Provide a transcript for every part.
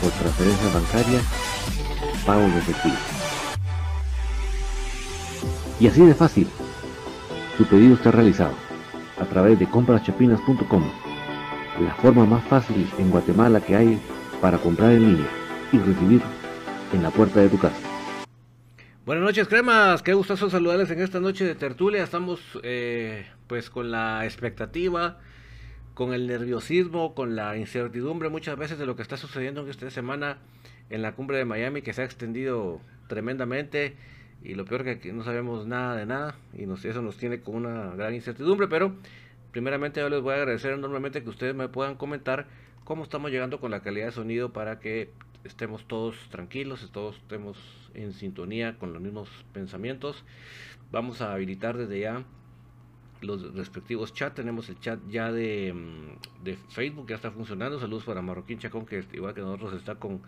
por transferencia bancaria, pago de efectivo. Y así de fácil, tu pedido está realizado a través de compraschapinas.com, la forma más fácil en Guatemala que hay para comprar en línea y recibir en la puerta de tu casa. Buenas noches, cremas. Qué gustoso saludarles en esta noche de tertulia. Estamos eh, pues con la expectativa con el nerviosismo, con la incertidumbre muchas veces de lo que está sucediendo en esta semana en la cumbre de Miami que se ha extendido tremendamente y lo peor que no sabemos nada de nada y nos, eso nos tiene con una gran incertidumbre, pero primeramente yo les voy a agradecer enormemente que ustedes me puedan comentar cómo estamos llegando con la calidad de sonido para que estemos todos tranquilos, todos estemos en sintonía con los mismos pensamientos. Vamos a habilitar desde ya los respectivos chats. Tenemos el chat ya de, mm, de, Facebook, ya está funcionando. Saludos para Marroquín Chacón, que igual que nosotros está con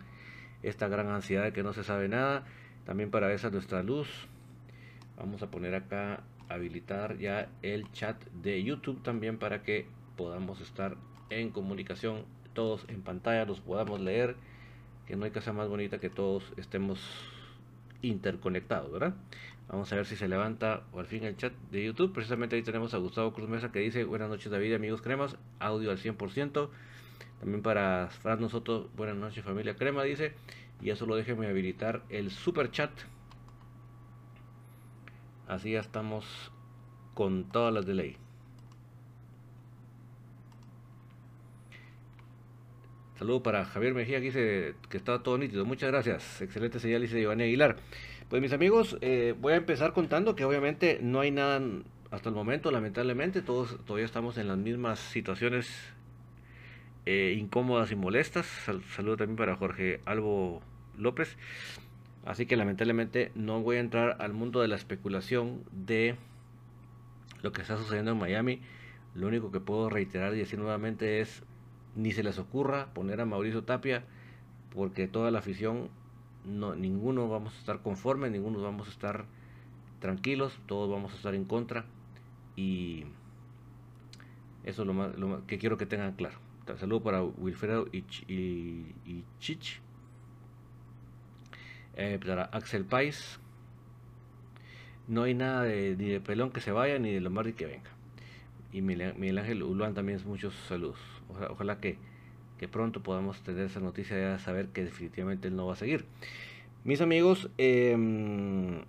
esta gran ansiedad de que no se sabe nada. También para esa nuestra luz. Vamos a poner acá, habilitar ya el chat de YouTube también para que podamos estar en comunicación, todos en pantalla, los podamos leer. Que no hay cosa más bonita que todos estemos interconectados, ¿verdad? Vamos a ver si se levanta o al fin el chat de YouTube. Precisamente ahí tenemos a Gustavo Cruz Mesa que dice buenas noches David, amigos cremas, audio al 100%. También para Fran nosotros, buenas noches familia crema, dice. Y eso lo déjenme habilitar el super chat. Así ya estamos con todas las de ley. Saludo para Javier Mejía que dice que está todo nítido. Muchas gracias. Excelente señal, dice Giovanni Aguilar. Pues mis amigos, eh, voy a empezar contando que obviamente no hay nada hasta el momento, lamentablemente, todos todavía estamos en las mismas situaciones eh, incómodas y molestas. saludo también para Jorge Albo López. Así que lamentablemente no voy a entrar al mundo de la especulación de lo que está sucediendo en Miami. Lo único que puedo reiterar y decir nuevamente es, ni se les ocurra poner a Mauricio Tapia, porque toda la afición no, ninguno vamos a estar conformes, ninguno vamos a estar tranquilos, todos vamos a estar en contra y eso es lo más, que quiero que tengan claro. Saludo para Wilfredo y, y, Chich, eh, para Axel Pais. No hay nada de, ni de Pelón que se vaya ni de Lombardi que venga. Y Miguel Ángel Uluán también muchos saludos. Ojalá que pronto podamos tener esa noticia de saber que definitivamente él no va a seguir. Mis amigos, em,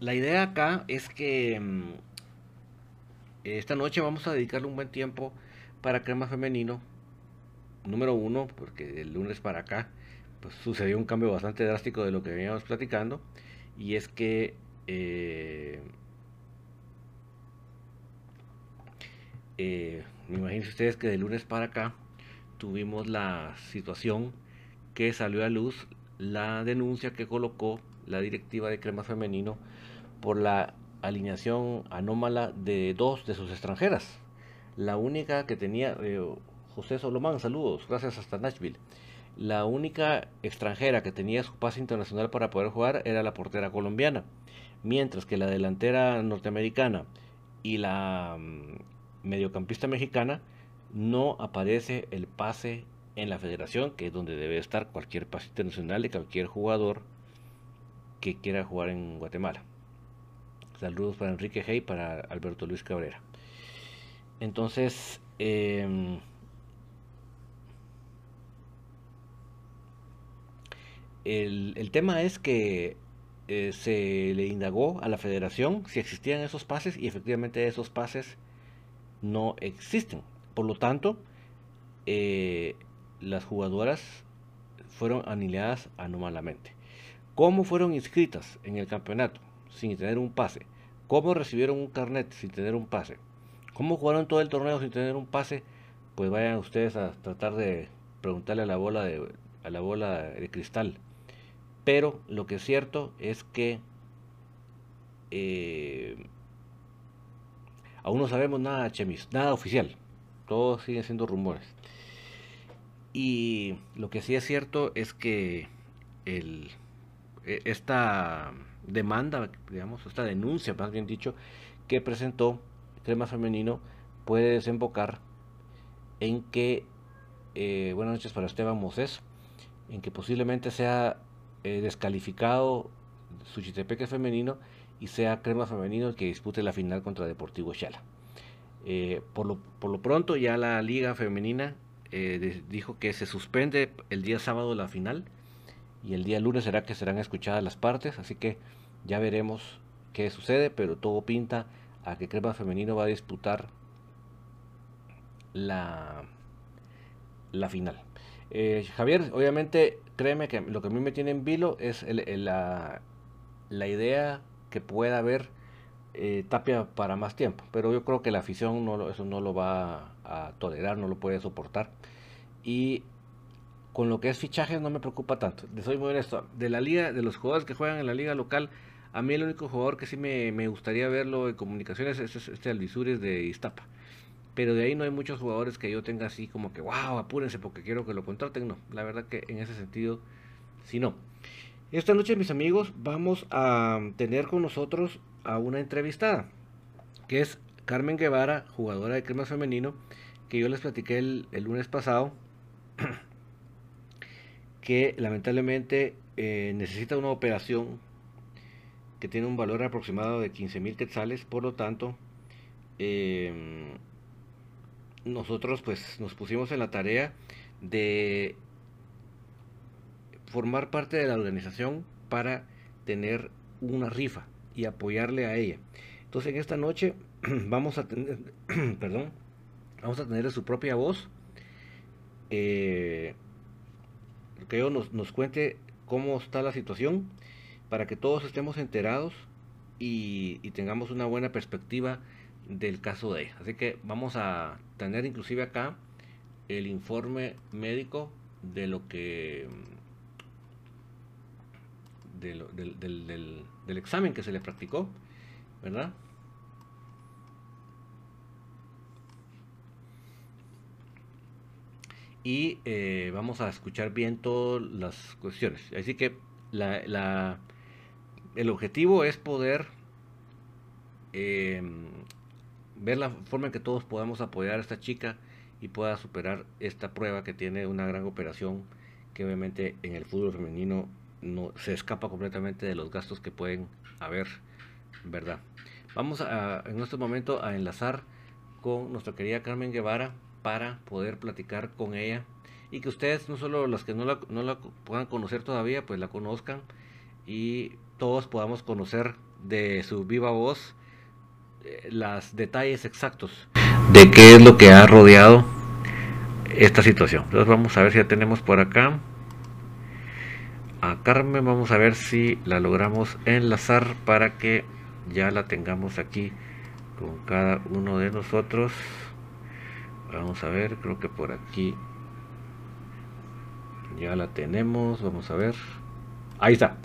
la idea acá es que em, esta noche vamos a dedicarle un buen tiempo para crema femenino. Número uno, porque el lunes para acá pues, sucedió un cambio bastante drástico de lo que veníamos platicando. Y es que eh, eh, imagínense ustedes que de lunes para acá tuvimos la situación que salió a luz la denuncia que colocó la directiva de crema femenino por la alineación anómala de dos de sus extranjeras. La única que tenía, eh, José Solomán, saludos, gracias hasta Nashville. La única extranjera que tenía su pase internacional para poder jugar era la portera colombiana, mientras que la delantera norteamericana y la mm, mediocampista mexicana no aparece el pase en la federación, que es donde debe estar cualquier pase internacional de cualquier jugador que quiera jugar en Guatemala. Saludos para Enrique Hey, para Alberto Luis Cabrera. Entonces, em, el, tema es que eh, se le indagó a la federación si existían esos pases y efectivamente esos pases no existen. Por lo tanto, eh, las jugadoras fueron anileadas anómalamente. ¿Cómo fueron inscritas en el campeonato sin tener un pase? ¿Cómo recibieron un carnet sin tener un pase? ¿Cómo jugaron todo el torneo sin tener un pase? Pues vayan ustedes a tratar de preguntarle a la bola de, a la bola de cristal. Pero lo que es cierto es que eh, aún no sabemos nada, Chemis, nada oficial. Todo sigue siendo rumores. Y lo que sí es cierto es que e, esta demanda, digamos, esta denuncia, más bien dicho, que presentó Crema Femenino puede desembocar en que, eh, buenas noches para Esteban Moses, en que posiblemente sea eh, descalificado Suchitepeque femenino y sea Crema Femenino el que dispute la final contra Deportivo Chala. Eh, por, lo, por lo pronto ya la liga femenina eh, dijo que se suspende el día sábado la final y el día lunes será que serán escuchadas las partes, así que ya veremos qué sucede, pero todo pinta a que Crema Femenino va a disputar la, la final. Eh, Javier, obviamente, créeme que lo que a mí me tiene en vilo es la, la idea que pueda haber eh, Tapia para más tiempo. Pero yo creo que la afición no, eso no lo va a tolerar, no lo puede soportar. Y con lo que es fichajes no me preocupa tanto. Le soy muy honesto. De la liga, de los jugadores que juegan en la liga local, a mí el único jugador que sí me, gustaría verlo en comunicaciones es este Alvisuris de Iztapa. Pero de ahí no hay muchos jugadores que yo tenga así como que, wow, apúrense porque quiero que lo contraten. No, la verdad que en ese sentido, sí no. Esta noche, mis amigos, vamos a tener con nosotros a una entrevistada, que es Carmen Guevara, jugadora de cremas femenino, que yo les platiqué el, lunes pasado, que lamentablemente eh, necesita una operación que tiene un valor aproximado de 15 mil quetzales, por lo tanto, em, nosotros pues nos pusimos en la tarea de formar parte de la organización para tener una rifa y apoyarle a ella. Entonces en esta noche vamos a tener, perdón, vamos a tener su propia voz, eh, que ellos nos, cuente cómo está la situación, para que todos estemos enterados y, y, tengamos una buena perspectiva del caso de ella. Así que vamos a tener inclusive acá el informe médico de lo que del, examen que se le practicó, ¿verdad? Y eh, vamos a escuchar bien todas las cuestiones. Así que la, el objetivo es poder em, ver la forma en que todos podamos apoyar a esta chica y pueda superar esta prueba que tiene una gran operación que obviamente en el fútbol femenino no se escapa completamente de los gastos que pueden haber, ¿verdad? Vamos a, en este momento a enlazar con nuestra querida Carmen Guevara para poder platicar con ella y que ustedes, no solo los que no la, no la puedan conocer todavía, pues la conozcan y todos podamos conocer de su viva voz eh, los detalles exactos de qué es lo que ha rodeado esta situación. Entonces vamos a ver si ya tenemos por acá a Carmen. Vamos a ver si la logramos enlazar para que ya la tengamos aquí con cada uno de nosotros. Vamos a ver, creo que por aquí ya la tenemos. Vamos a ver. Ahí está.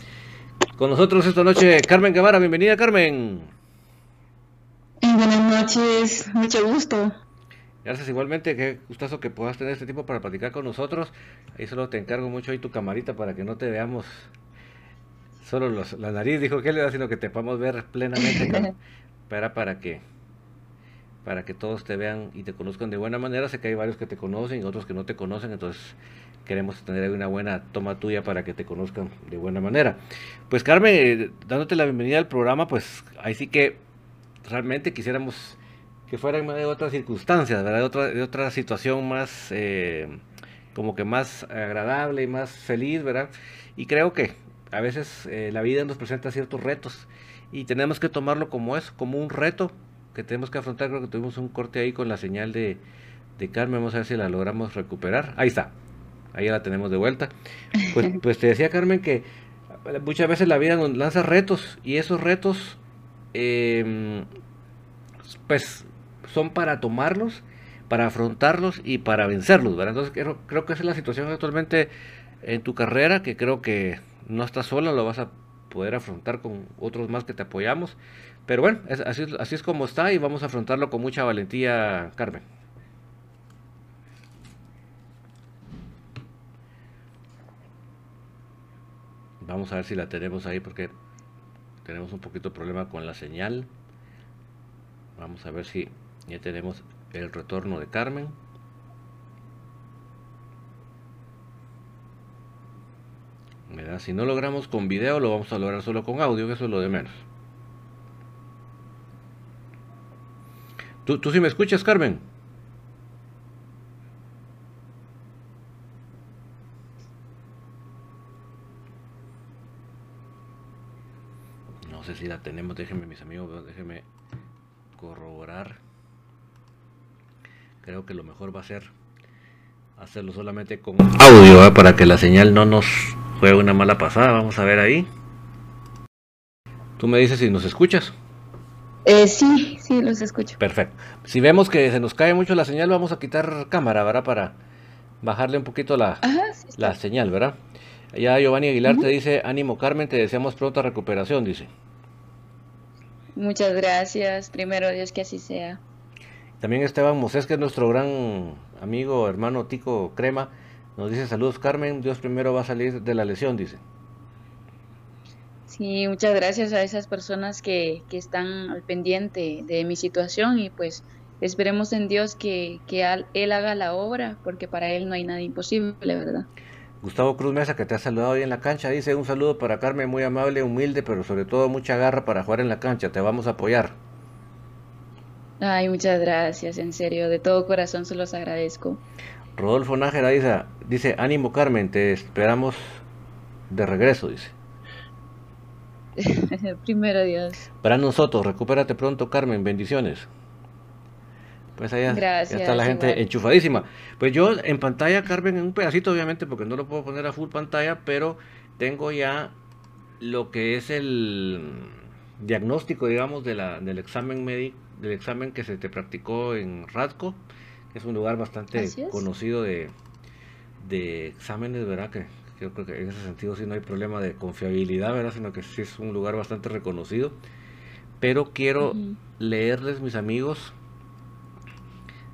Con nosotros esta noche Carmen Guevara. Bienvenida, Carmen. Buenas noches, mucho gusto. Gracias igualmente, qué gustazo que puedas tener este tiempo para platicar con nosotros. Ahí solo te encargo mucho ahí tu camarita para que no te veamos solo los, la nariz, dijo que le da, sino que te podamos ver plenamente. para, para que para que todos te vean y te conozcan de buena manera. Sé que hay varios que te conocen y otros que no te conocen, entonces queremos tener una buena toma tuya para que te conozcan de buena manera. Pues Carmen, eh, dándote la bienvenida al programa, pues ahí sí que realmente quisiéramos que fuera en de otras circunstancias, ¿verdad? De otra, de otra situación más, eh, como que más agradable y más feliz, ¿verdad? Y creo que a veces eh, la vida nos presenta ciertos retos y tenemos que tomarlo como eso, como un reto que tenemos que afrontar. Creo que tuvimos un corte ahí con la señal de, de Carmen. Vamos a ver si la logramos recuperar. Ahí está. Ahí la tenemos de vuelta. Pues, pues te decía Carmen que muchas veces la vida nos lanza retos y esos retos em, pues son para tomarlos, para afrontarlos y para vencerlos. Entonces creo, creo que esa es la situación actualmente en tu carrera, que creo que no estás sola, lo vas a poder afrontar con otros más que te apoyamos. Pero bueno, así, así es como está y vamos a afrontarlo con mucha valentía, Carmen. Vamos a ver si la tenemos ahí porque tenemos un poquito de problema con la señal. Vamos a ver si ya tenemos el retorno de Carmen. Si no logramos con video, lo vamos a lograr solo con audio, que eso es lo de menos. ¿Tú, tú sí me escuchas, Carmen? No sé si la tenemos, déjenme mis amigos, déjenme corroborar. Creo que lo mejor va a ser hacerlo solamente con audio, ¿eh? para que la señal no nos fue una mala pasada, vamos a ver ahí. Tú me dices si nos escuchas. Eh, sí, sí, los escucho. Perfecto. Si vemos que se nos cae mucho la señal, vamos a quitar cámara, ¿verdad? Para bajarle un poquito la, la señal, ¿verdad? Ya Giovanni Aguilar te dice, ánimo Carmen, te deseamos pronta recuperación, dice. Muchas gracias, primero Dios que así sea. También Esteban Mosés, que es nuestro gran amigo, hermano Tico Crema, nos dice saludos Carmen, Dios primero va a salir de la lesión, dice. Sí, muchas gracias a esas personas que, que están al pendiente de mi situación y pues esperemos en Dios que, que Él haga la obra, porque para Él no hay nada imposible, ¿verdad? Gustavo Cruz Mesa, que te ha saludado hoy en la cancha, dice un saludo para Carmen, muy amable, humilde, pero sobre todo mucha garra para jugar en la cancha, te vamos a apoyar. Ay, muchas gracias, en serio, de todo corazón se los agradezco. Rodolfo Nájera dice, dice, ánimo Carmen, te esperamos de regreso, dice. Primero Dios. Para nosotros, recupérate pronto Carmen, bendiciones. Pues allá está la gente enchufadísima. Pues yo en pantalla, Carmen, en un pedacito obviamente, porque no lo puedo poner a full pantalla, pero tengo ya lo que es el diagnóstico, digamos, de la, del examen médico, del examen que se te practicó en Radco es un lugar bastante conocido de, de exámenes, ¿verdad? Que creo que en ese sentido sí no hay problema de confiabilidad, ¿verdad? Sino que sí es un lugar bastante reconocido. Pero quiero leerles, mis amigos,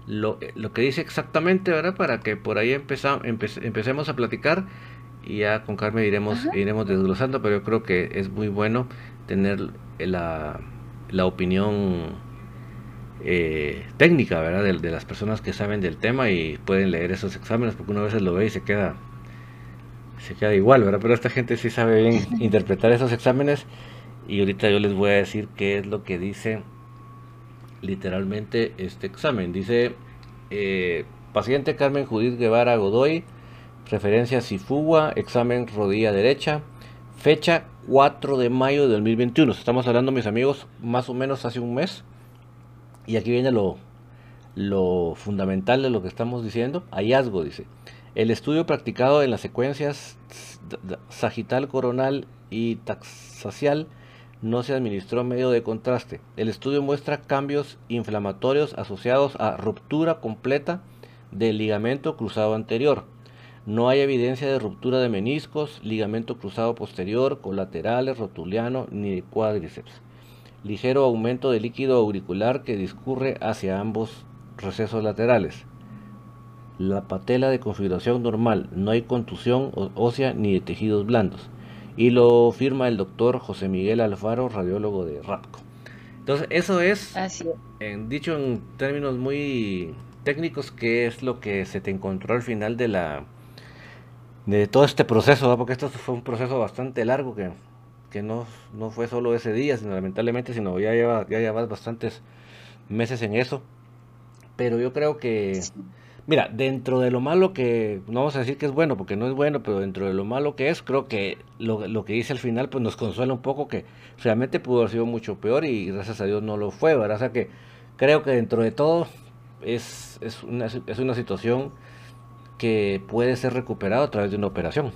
lo, lo, que dice exactamente, ¿verdad? Para que por ahí empecemos a platicar y ya con Carmen iremos, iremos desglosando, pero yo creo que es muy bueno tener la, la opinión eh, técnica, ¿verdad? De, las personas que saben del tema y pueden leer esos exámenes, porque una vez lo ve y se queda, se queda igual, ¿verdad? Pero esta gente sí sabe bien interpretar esos exámenes y ahorita yo les voy a decir qué es lo que dice literalmente este examen. Dice, eh, paciente Carmen Judith Guevara Godoy, referencia Sifugua, examen rodilla derecha, fecha 4 de mayo de 2021. Estamos hablando, mis amigos, más o menos hace un mes y aquí viene lo, fundamental de lo que estamos diciendo. Hallazgo, dice. El estudio practicado en las secuencias sagital coronal y taxacial no se administró medio de contraste. El estudio muestra cambios inflamatorios asociados a ruptura completa del ligamento cruzado anterior. No hay evidencia de ruptura de meniscos, ligamento cruzado posterior, colaterales, rotuliano ni de cuádriceps ligero aumento de líquido auricular que discurre hacia ambos recesos laterales. La patela de configuración normal, no hay contusión ósea ni de tejidos blandos. Y lo firma el doctor José Miguel Alfaro, radiólogo de RAPCO. Entonces, eso es, En, dicho en términos muy técnicos, que es lo que se te encontró al final de la de todo este proceso, porque esto fue un proceso bastante largo que, que no, no, fue solo ese día, sino lamentablemente, sino ya lleva, ya llevas bastantes meses en eso. Pero yo creo que, mira, dentro de lo malo que, no vamos a decir que es bueno, porque no es bueno, pero dentro de lo malo que es, creo que lo, lo que dice al final, pues nos consuela un poco que realmente pudo haber sido mucho peor y gracias a Dios no lo fue, ¿verdad? O sea que creo que dentro de todo es, es, una, es una situación que puede ser recuperado a través de una operación.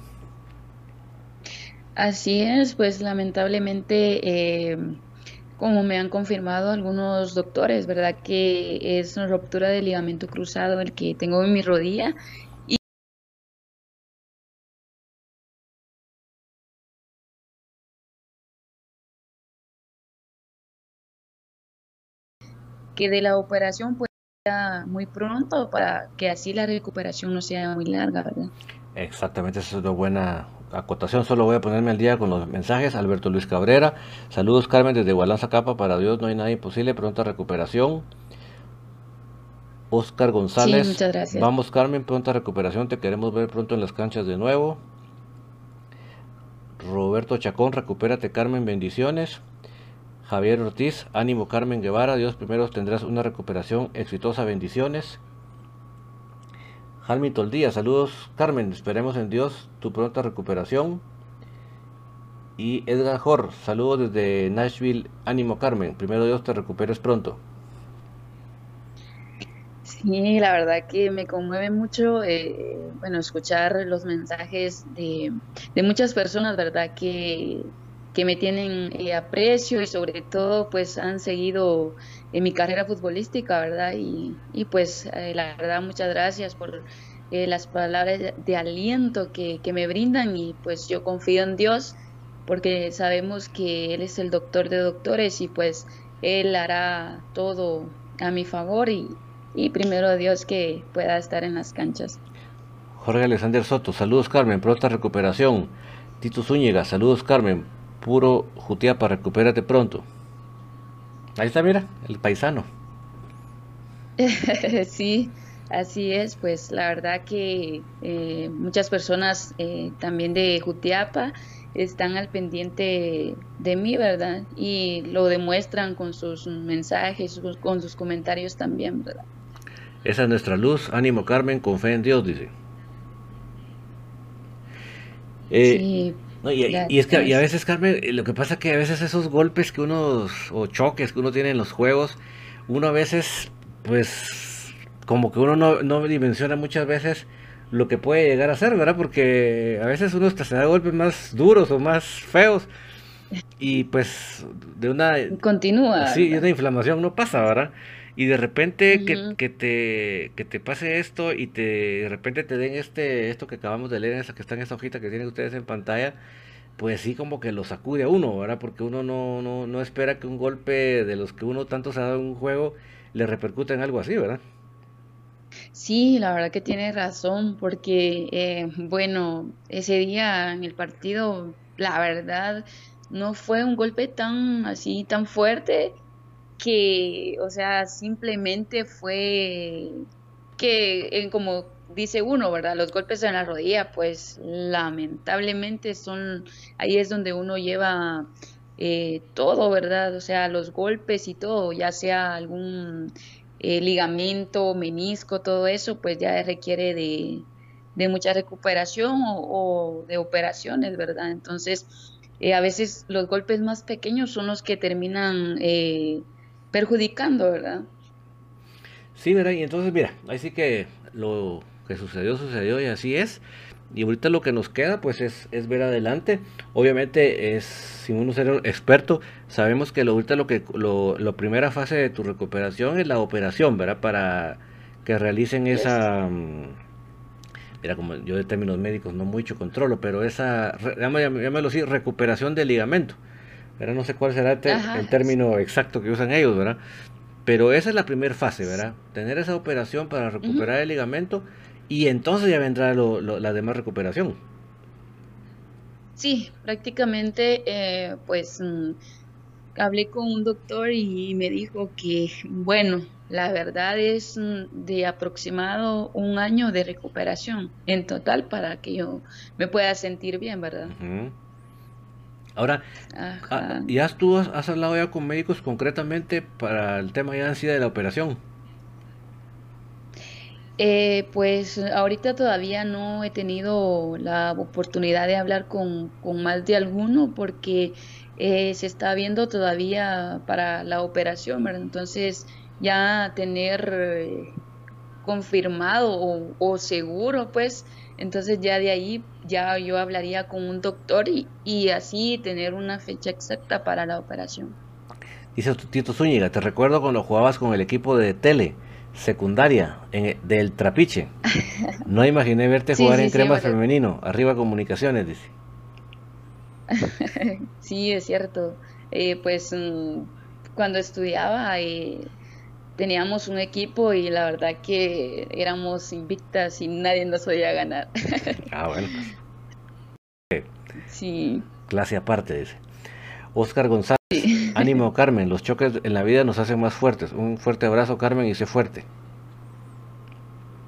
Así es, pues lamentablemente, eh, como me han confirmado algunos doctores, ¿verdad? Que es una ruptura del ligamento cruzado el que tengo en mi rodilla. Que de la operación pues muy pronto para que así la recuperación no sea muy larga, ¿verdad? Exactamente, esa es una buena acotación. Solo voy a ponerme al día con los mensajes. Alberto Luis Cabrera, saludos Carmen desde Gualanza Capa, para Dios no hay nada imposible, pronta recuperación. Oscar González, muchas gracias. vamos Carmen, pronta recuperación, te queremos ver pronto en las canchas de nuevo. Roberto Chacón, recupérate Carmen, bendiciones. Javier Ortiz, ánimo Carmen Guevara, Dios primero tendrás una recuperación exitosa, bendiciones. Jalmi Toldía, saludos Carmen, esperemos en Dios tu pronta recuperación. Y Edgar Jor, saludos desde Nashville, ánimo Carmen, primero Dios te recuperes pronto. Sí, la verdad que me conmueve mucho, eh, bueno, escuchar los mensajes de, de muchas personas, ¿verdad? Que que me tienen eh, aprecio y sobre todo pues han seguido en mi carrera futbolística, ¿verdad? Y, y pues eh, la verdad muchas gracias por eh, las palabras de, aliento que, que, me brindan y pues yo confío en Dios porque sabemos que Él es el doctor de doctores y pues Él hará todo a mi favor y, y primero Dios que pueda estar en las canchas. Jorge Alexander Soto, saludos Carmen, pronta recuperación. Tito Zúñiga, saludos Carmen, puro Jutiapa, recupérate pronto. Ahí está, mira, el paisano. sí, así es, pues la verdad que eh, muchas personas eh, también de Jutiapa están al pendiente de mí, ¿verdad? Y lo demuestran con sus mensajes, con sus comentarios también, ¿verdad? Esa es nuestra luz, ánimo Carmen, con fe en Dios, dice. Eh, sí, y, es que a veces, Carmen, eh, lo que pasa es que a veces esos golpes que uno, o choques que uno tiene en los juegos, uno a veces, pues, como que uno no, no dimensiona muchas veces lo que puede llegar a ser, ¿verdad? Porque a veces uno hasta se da golpes más duros o más feos y pues de una... Continúa. Sí, de una inflamación no pasa, ¿verdad? Y de repente que, que, te, que te pase esto y te, de repente te den este esto que acabamos de leer, esa, que está en esa hojita que tienen ustedes en pantalla, pues sí como que lo sacude a uno, ¿verdad? Porque uno no, no, no espera que un golpe de los que uno tanto se ha dado en un juego le repercute en algo así, ¿verdad? Sí, la verdad que tiene razón, porque, eh, bueno, ese día en el partido, la verdad, no fue un golpe tan así, tan fuerte, que, o sea, simplemente fue que, como dice uno, ¿verdad? Los golpes en la rodilla, pues lamentablemente son, ahí es donde uno lleva eh, todo, ¿verdad? O sea, los golpes y todo, ya sea algún eh, ligamento, menisco, todo eso, pues ya requiere de, de mucha recuperación o, de operaciones, ¿verdad? Entonces, eh, a veces los golpes más pequeños son los que terminan perjudicando, ¿verdad? Sí, ¿verdad? Y entonces, mira, ahí sí que lo que sucedió, sucedió y así es. Y ahorita lo que nos queda, pues, es, es ver adelante. Obviamente, es, sin uno ser experto, sabemos que lo, ahorita lo que, lo, la primera fase de tu recuperación es la operación, ¿verdad? Para que realicen esa... Mm, mira, como yo de términos médicos no mucho controlo, pero esa, llámalo así, recuperación del ligamento. No sé cuál será el, término exacto que usan ellos, ¿verdad? Pero esa es la primera fase, ¿verdad? Tener esa operación para recuperar el ligamento y entonces ya vendrá la demás recuperación. Sí, prácticamente, eh, pues mm, hablé con un doctor y me dijo que, bueno, la verdad es mm, de aproximado un año de recuperación en total para que yo me pueda sentir bien, ¿verdad? Ahora, ah, ¿ya tú has, hablado ya con médicos concretamente para el tema ya en sí de la operación? Eh, pues ahorita todavía no he tenido la oportunidad de hablar con, más de alguno porque eh, se está viendo todavía para la operación, ¿verdad? Entonces ya tener eh, confirmado o, o, seguro, pues, entonces ya de ahí ya yo hablaría con un doctor y, y así tener una fecha exacta para la operación. Dice Tito Zúñiga, te recuerdo cuando jugabas con el equipo de tele secundaria en, del Trapiche. No imaginé verte jugar en crema femenino. Arriba comunicaciones, dice. sí, es cierto. Eh, pues mm, cuando estudiaba eh, teníamos un equipo y la verdad que éramos invictas y nadie nos oía ganar. ah, bueno. Sí. Clase aparte, dice. Oscar González. Ánimo, Carmen. Los choques en la vida nos hacen más fuertes. Un fuerte abrazo, Carmen, y sé fuerte.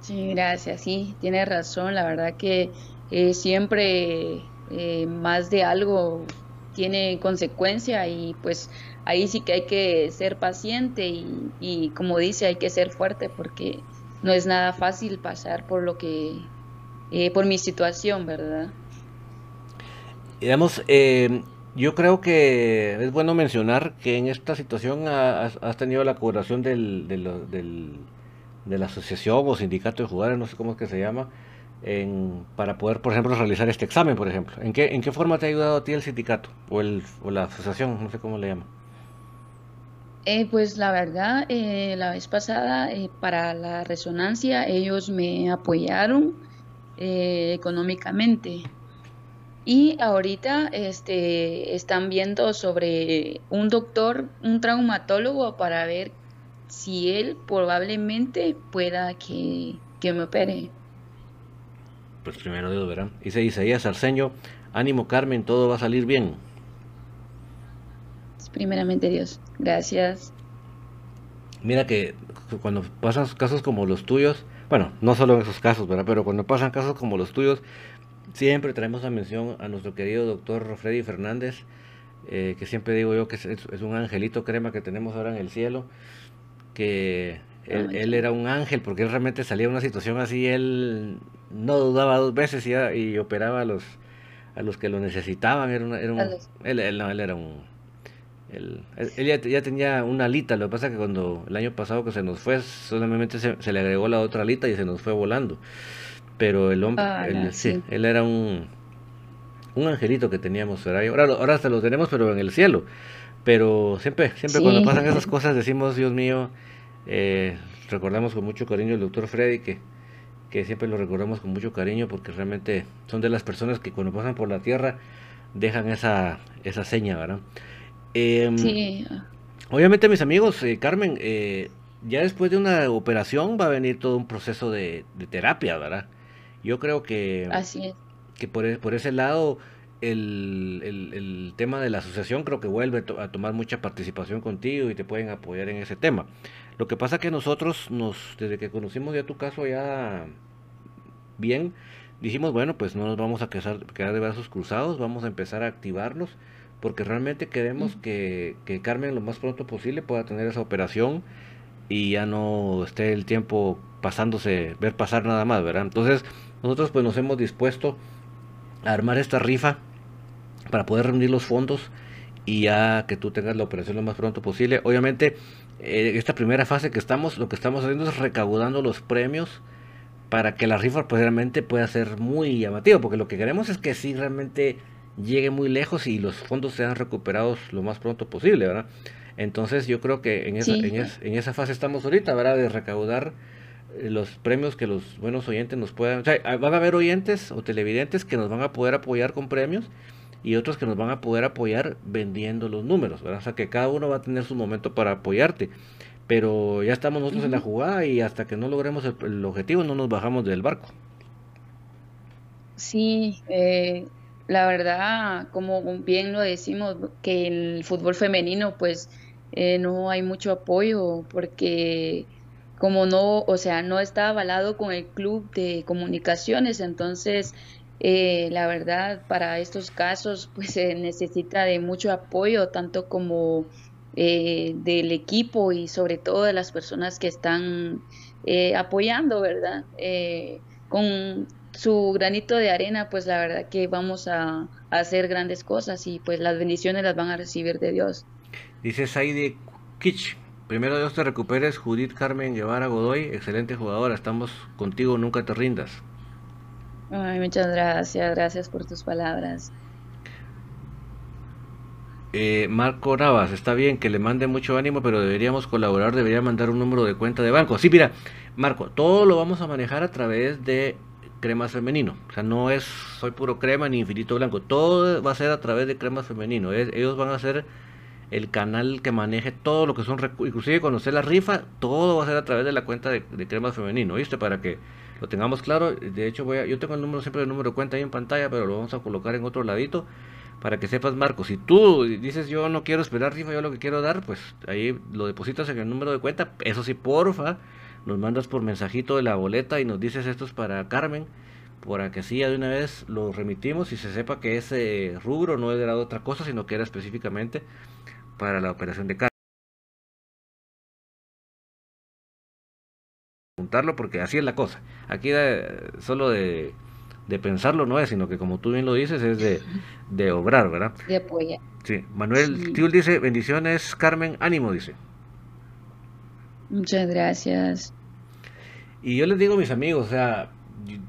Sí, gracias. Sí, tiene razón. La verdad que eh, siempre eh, más de algo tiene consecuencia y pues ahí sí que hay que ser paciente y, como dice hay que ser fuerte porque no es nada fácil pasar por lo que eh, por mi situación verdad digamos eh, yo creo que es bueno mencionar que en esta situación has, tenido la colaboración del, de la asociación o sindicato de jugadores, no sé cómo es que se llama, en, para poder, por ejemplo, realizar este examen, por ejemplo. ¿En qué, ¿En qué forma te ha ayudado a ti el sindicato o, el, la asociación? No sé cómo le llama. Eh, pues la verdad, eh, la vez pasada eh, para la resonancia ellos me apoyaron económicamente y ahorita este, están viendo sobre un doctor, un traumatólogo, para ver si él probablemente pueda que, me opere. Pues primero Dios verá. Dice Isaías Arceño, ánimo Carmen, todo va a salir bien. Primeramente Dios, gracias. Mira que cuando pasan casos como los tuyos, bueno, no solo en esos casos, ¿verdad? Pero cuando pasan casos como los tuyos, Siempre traemos a mención a nuestro querido doctor Freddy Fernández, eh, que siempre digo yo que es, un angelito crema que tenemos ahora en el cielo, que él, era un ángel porque él realmente salía de una situación así, él no dudaba dos veces y, operaba a los, a los que lo necesitaban, era, era un, él, era un... Él, ya, tenía una alita, lo que pasa es que cuando el año pasado que se nos fue, solamente se, se le agregó la otra alita y se nos fue volando pero el hombre, ah, él, sí. él era un, un angelito que teníamos, ahora, ahora hasta lo tenemos, pero en el cielo. Pero siempre, siempre cuando pasan esas cosas decimos, Dios mío, eh, recordamos con mucho cariño al doctor Freddy, que, que siempre lo recordamos con mucho cariño porque realmente son de las personas que cuando pasan por la tierra dejan esa, esa seña, ¿verdad? Em, sí. Obviamente mis amigos, eh, Carmen, eh, ya después de una operación va a venir todo un proceso de, de terapia, ¿verdad? Yo creo que, que por, e, por ese lado el, el, tema de la asociación creo que vuelve a tomar mucha participación contigo y te pueden apoyar en ese tema. Lo que pasa que nosotros, nos, desde que conocimos ya tu caso ya bien, dijimos, bueno, pues no nos vamos a quedar, quedar de brazos cruzados, vamos a empezar a activarnos porque realmente queremos que, que Carmen lo más pronto posible pueda tener esa operación y ya no esté el tiempo pasándose, ver pasar nada más, ¿verdad? Entonces, nosotros pues nos hemos dispuesto a armar esta rifa para poder reunir los fondos y ya que tú tengas la operación lo más pronto posible. Obviamente, eh, esta primera fase que estamos, lo que estamos haciendo es recaudando los premios para que la rifa pues realmente pueda ser muy llamativa, porque lo que queremos es que sí realmente llegue muy lejos y los fondos sean recuperados lo más pronto posible, ¿verdad? Entonces yo creo que en esa, en, esa fase estamos ahorita, ¿verdad? De recaudar eh, los premios que los buenos oyentes nos puedan... O sea, van a haber oyentes o televidentes que nos van a poder apoyar con premios y otros que nos van a poder apoyar vendiendo los números, ¿verdad? O sea, que cada uno va a tener su momento para apoyarte. pero ya estamos nosotros en la jugada y hasta que no logremos el, objetivo no nos bajamos del barco. Sí, eh, la verdad, como bien lo decimos, que el fútbol femenino pues eh, no hay mucho apoyo porque como no, o sea, no está avalado con el club de comunicaciones, entonces eh, la verdad para estos casos pues se necesita de mucho apoyo, tanto como eh, del equipo y sobre todo de las personas que están apoyando, ¿verdad? con su granito de arena, pues la verdad que vamos a, a, hacer grandes cosas y pues las bendiciones las van a recibir de Dios. Dice Saide Kitsch, Primero Dios te recuperes, Judith Carmen Guevara Godoy, excelente jugadora, estamos contigo, nunca te rindas. Ay, muchas gracias, gracias por tus palabras. Eh, Marco Navas, está bien que le mande mucho ánimo, pero deberíamos colaborar, debería mandar un número de cuenta de banco. Sí, mira, Marco, todo lo vamos a manejar a través de cremas femenino. O sea, no es soy puro crema ni infinito blanco. Todo va a ser a través de cremas femenino. ellos van a ser el canal que maneje todo lo que son, inclusive conocer la rifa, todo va a ser a través de la cuenta de, de Cremas Femenino, ¿viste? Para que lo tengamos claro. De hecho, voy a, yo tengo el número siempre el número de cuenta ahí en pantalla, pero lo vamos a colocar en otro ladito para que sepas, Marco. Si tú dices yo no quiero esperar rifa, yo lo que quiero dar, pues ahí lo depositas en el número de cuenta. Eso sí, porfa, nos mandas por mensajito de la boleta y nos dices esto es para Carmen para que así de una vez lo remitimos y se sepa que ese rubro no era otra cosa, sino que era específicamente para la operación de. Juntarlo porque así es la cosa. Aquí solo de, pensarlo no es, sino que como tú bien lo dices, es de, obrar, ¿verdad? De apoyar. Sí. Manuel Tiul dice, bendiciones, Carmen, ánimo, dice. Muchas gracias. Y yo les digo a mis amigos, o sea,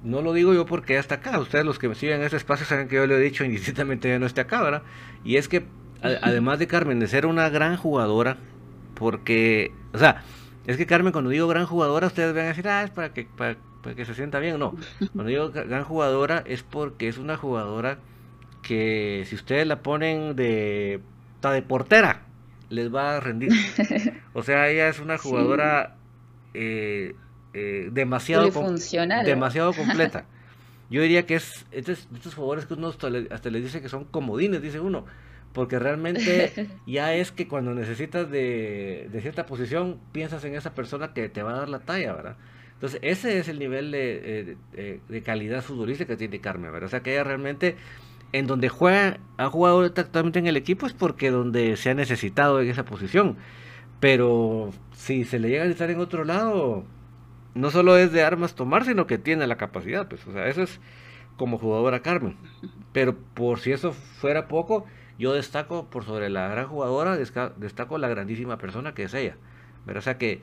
no lo digo yo porque hasta acá. Ustedes los que me siguen en este espacio saben que yo le he dicho indistintamente ya no esté acá, ¿verdad? Y es que además de Carmen, de ser una gran jugadora, porque, o sea, es que Carmen, cuando digo gran jugadora, ustedes van a decir, ah, es para que, para, que se sienta bien. No, cuando digo gran jugadora es porque es una jugadora que si ustedes la ponen de, de portera, les va a rendir. O sea, ella es una jugadora eh, eh, demasiado, demasiado completa. Yo diría que es estos, estos jugadores que uno hasta le, hasta le dice que son comodines, dice uno porque realmente ya es que cuando necesitas de, cierta posición, piensas en esa persona que te va a dar la talla, ¿verdad? Entonces, ese es el nivel de, de, calidad futbolística que tiene Carmen, ¿verdad? O sea, que ella realmente, en donde juega, ha jugado exactamente en el equipo es porque donde se ha necesitado en esa posición. Pero si se le llega a estar en otro lado, no solo es de armas tomar, sino que tiene la capacidad, pues, o sea, eso es como jugadora Carmen. Pero por si eso fuera poco, yo destaco por sobre la gran jugadora, destaco la grandísima persona que es ella. Pero, o sea que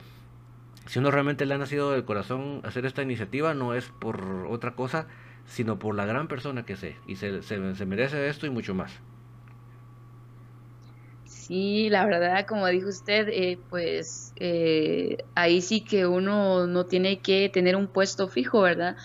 si uno realmente le ha nacido del corazón hacer esta iniciativa, no es por otra cosa, sino por la gran persona que es y se, se, merece esto y mucho más. Sí, la verdad, como dijo usted, eh, pues eh, ahí sí que uno no tiene que tener un puesto fijo, ¿verdad?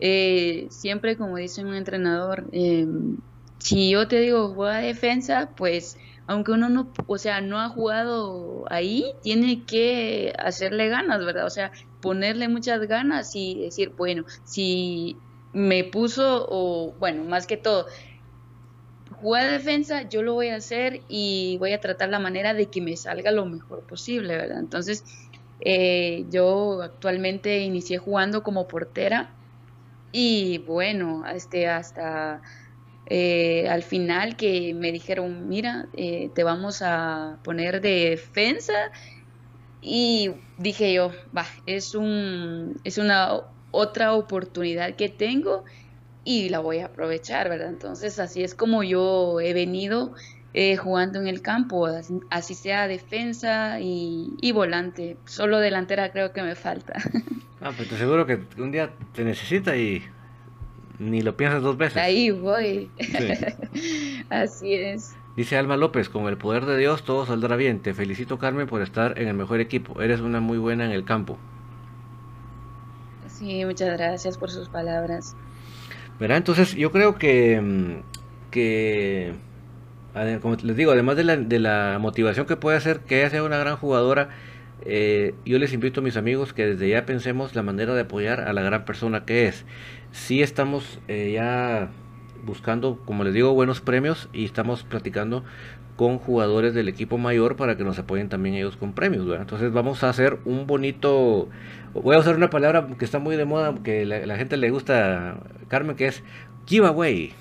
Eh, siempre, como dice un entrenador, em, si yo te digo juega defensa, pues aunque uno no, o sea, no ha jugado ahí, tiene que hacerle ganas, ¿verdad? O sea, ponerle muchas ganas y decir, bueno, si me puso, o bueno, más que todo, jugar defensa, yo lo voy a hacer y voy a tratar la manera de que me salga lo mejor posible, ¿verdad? Entonces, eh, yo actualmente inicié jugando como portera y bueno, este, hasta eh, al final que me dijeron, mira, eh, te vamos a poner de defensa. Y dije yo, va, es, un, es una otra oportunidad que tengo y la voy a aprovechar, ¿verdad? Entonces así es como yo he venido eh, jugando en el campo, así sea defensa y, y, volante. Solo delantera creo que me falta. Ah, pues te seguro que un día te necesita y ni lo piensas dos veces. Ahí voy. Así es. Dice Alma López, con el poder de Dios todo saldrá bien. Te felicito Carmen por estar en el mejor equipo. Eres una muy buena en el campo. Sí, muchas gracias por sus palabras. Verá, entonces yo creo que, mm, que como les digo, además de la, de la motivación que puede hacer que ella sea una gran jugadora, eh, yo les invito a mis amigos que desde ya pensemos la manera de apoyar a la gran persona que es. Si estamos eh, ya buscando, como les digo, buenos premios y estamos platicando con jugadores del equipo mayor para que nos apoyen también ellos con premios. Entonces vamos a hacer un bonito, voy a usar una palabra que está muy de moda, que la, la gente le gusta, Carmen, que es giveaway.